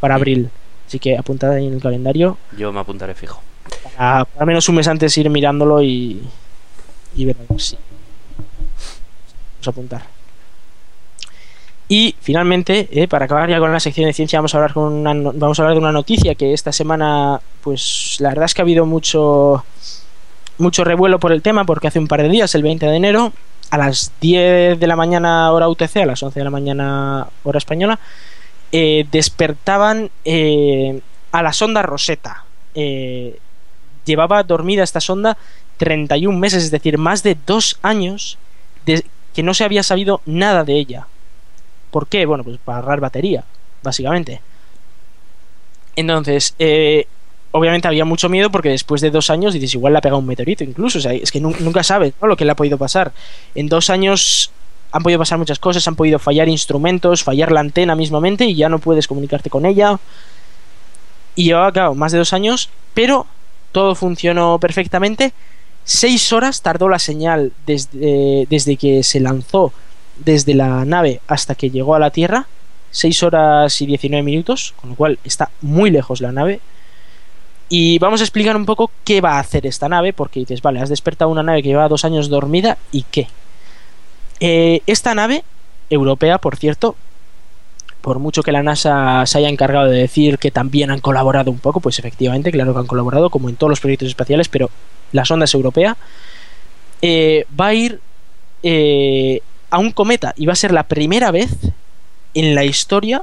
para abril. Así que apuntad ahí en el calendario Yo me apuntaré fijo. para, al menos un mes antes ir mirándolo y, y ver si vamos a apuntar. Y finalmente, eh, para acabar ya con la sección de ciencia, vamos a hablar con una vamos a hablar de una noticia que esta semana, pues la verdad es que ha habido mucho mucho revuelo por el tema, porque hace un par de días, el 20 de enero, a las 10 de la mañana hora UTC, a las 11 de la mañana hora española, eh, despertaban eh, a la sonda Rosetta. Eh, llevaba dormida esta sonda 31 meses, es decir, más de dos años de que no se había sabido nada de ella. ¿Por qué? Bueno, pues para ahorrar batería, básicamente. Entonces, eh, obviamente había mucho miedo porque después de dos años dices, igual le ha pegado un meteorito incluso, o sea, es que nu- nunca sabes lo que le ha podido pasar. En dos años han podido pasar muchas cosas, han podido fallar instrumentos, fallar la antena mismamente y ya no puedes comunicarte con ella. Y llevaba, claro, más de dos años, pero todo funcionó perfectamente. Seis horas tardó la señal desde, desde que se lanzó desde la nave hasta que llegó a la Tierra. 6 horas y 19 minutos, con lo cual está muy lejos la nave. Y vamos a explicar un poco qué va a hacer esta nave, porque dices, vale, has despertado una nave que lleva dos años dormida, ¿y qué? Eh, esta nave, europea, por cierto, por mucho que la NASA se haya encargado de decir que también han colaborado un poco, pues efectivamente, claro que han colaborado, como en todos los proyectos espaciales, pero la sonda es europea, eh, va a ir eh, a un cometa y va a ser la primera vez en la historia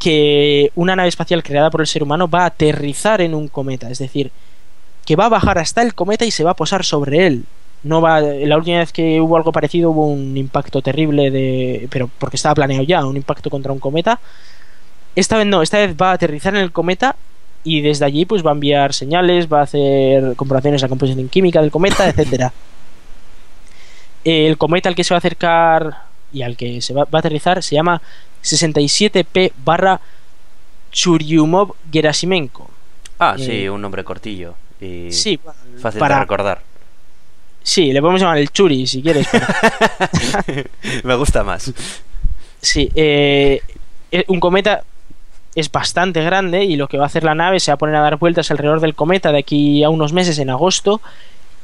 que una nave espacial creada por el ser humano va a aterrizar en un cometa, es decir, que va a bajar hasta el cometa y se va a posar sobre él. No va, la última vez que hubo algo parecido hubo un impacto terrible de, pero porque estaba planeado ya, un impacto contra un cometa. Esta vez no, esta vez va a aterrizar en el cometa y desde allí pues va a enviar señales, va a hacer comprobaciones a la composición química del cometa, etcétera. El cometa al que se va a acercar y al que se va, va a aterrizar se llama 67P barra Churyumov-Gerasimenko. Ah, Eh, sí, un nombre cortillo y Sí, fácil para- de recordar. sí, le podemos llamar el Churi si quieres. pero- [laughs] Me gusta más. sí, eh, eh, un cometa es bastante grande y lo que va a hacer la nave se va a poner a dar vueltas alrededor del cometa de aquí a unos meses en agosto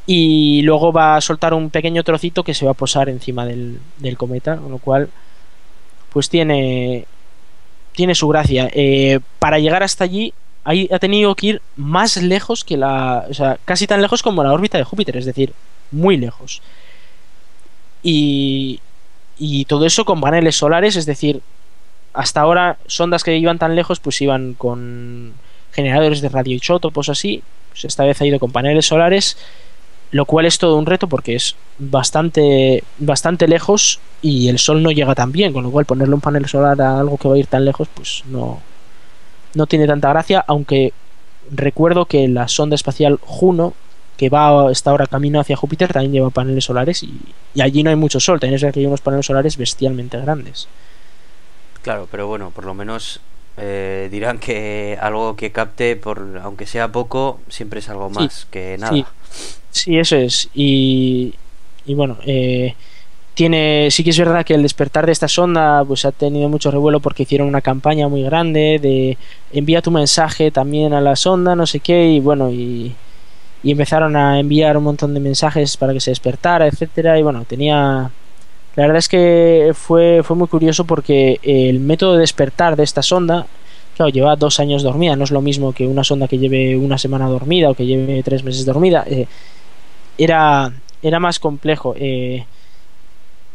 y luego va a soltar un pequeño trocito que se va a posar encima del, del cometa, con lo cual pues tiene tiene su gracia. Eh, para llegar hasta allí ha tenido que ir más lejos que la, o sea, casi tan lejos como la órbita de Júpiter, es decir, muy lejos. Y y todo eso con paneles solares, es decir, hasta ahora sondas que iban tan lejos pues iban con generadores de radioisótopos así, pues esta vez ha ido con paneles solares, lo cual es todo un reto porque es bastante bastante lejos y el sol no llega tan bien, con lo cual ponerle un panel solar a algo que va a ir tan lejos pues no no tiene tanta gracia, aunque recuerdo que la sonda espacial Juno que va está ahora camino hacia Júpiter también lleva paneles solares y, allí no hay mucho sol, también es que hay unos paneles solares bestialmente grandes. Claro, pero bueno, por lo menos eh, dirán que algo que capte, por aunque sea poco, siempre es algo Sí, más que nada. sí. Sí, eso es. Y, y bueno, eh, tiene, sí que es verdad que el despertar de esta sonda pues ha tenido mucho revuelo porque hicieron una campaña muy grande de envía tu mensaje también a la sonda, no sé qué, y bueno, y, y empezaron a enviar un montón de mensajes para que se despertara, etcétera, y bueno, tenía La verdad es que fue, fue muy curioso porque el método de despertar de esta sonda, claro, lleva dos años dormida, no es lo mismo que una sonda que lleve una semana dormida o que lleve tres meses dormida. eh, era, era más complejo. eh,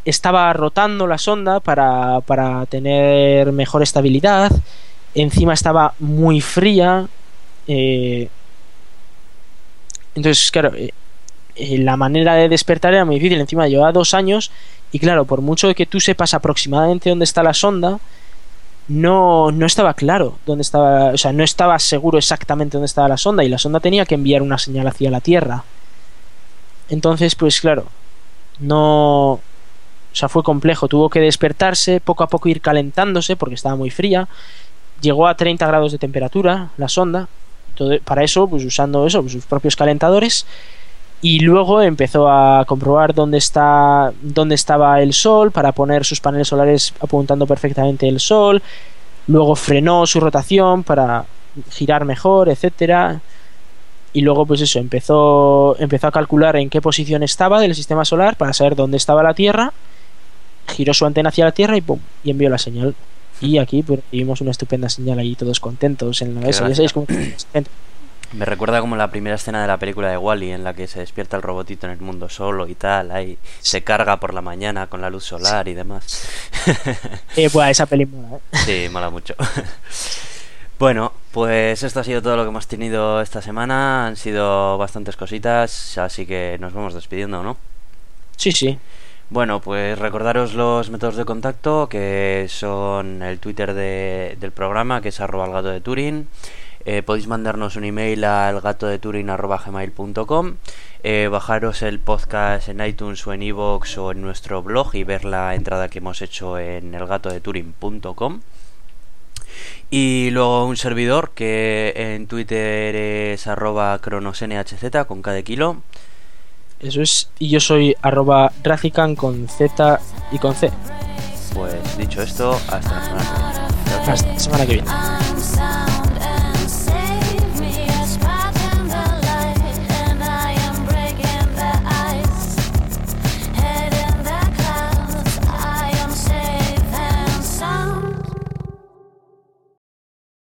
estaba rotando la sonda para, para tener mejor estabilidad. Encima estaba muy fría. eh, entonces, claro, eh, la manera de despertar era muy difícil. Encima llevaba dos años. Y claro, por mucho que tú sepas aproximadamente dónde está la sonda, no, no estaba claro dónde estaba. O sea, no estaba seguro exactamente dónde estaba la sonda. Y la sonda tenía que enviar una señal hacia la Tierra. Entonces, pues claro, no. O sea, fue complejo. Tuvo que despertarse, poco a poco ir calentándose porque estaba muy fría. Llegó a 30 grados de temperatura la sonda. Todo- para eso, pues usando eso, pues, sus propios calentadores. Y luego empezó a comprobar dónde está dónde estaba el sol para poner sus paneles solares apuntando perfectamente el sol. Luego frenó su rotación para girar mejor, etcétera. Y luego, pues eso, empezó, empezó a calcular en qué posición estaba del sistema solar para saber dónde estaba la Tierra. Giró su antena hacia la Tierra y pum, y envió la señal. Y aquí pues, vimos una estupenda señal ahí, todos contentos en la mesa. Ya sabéis cómo. Me recuerda como la primera escena de la película de Wally en la que se despierta el robotito en el mundo solo y tal, ahí se carga por la mañana con la luz solar y demás. [laughs] Eh, buah, esa peli mola, ¿eh? Sí, mola mucho. [laughs] Bueno, pues esto ha sido todo lo que hemos tenido esta semana. Han sido bastantes cositas, así que nos vamos despidiendo, ¿no? Sí, sí. Bueno, pues recordaros los métodos de contacto que son el Twitter de- del programa, que es arroba el gato de Turing. Eh, podéis mandarnos un email al gato de gmail.com eh, bajaros el podcast en iTunes o en iVoox o en nuestro blog y ver la entrada que hemos hecho en elgatodeturing.com y luego un servidor que en Twitter es arroba cronosnhz con cada kilo Eso es. Y yo soy arroba racican con Z y con C. pues dicho esto hasta la semana que viene. Hasta la semana que viene.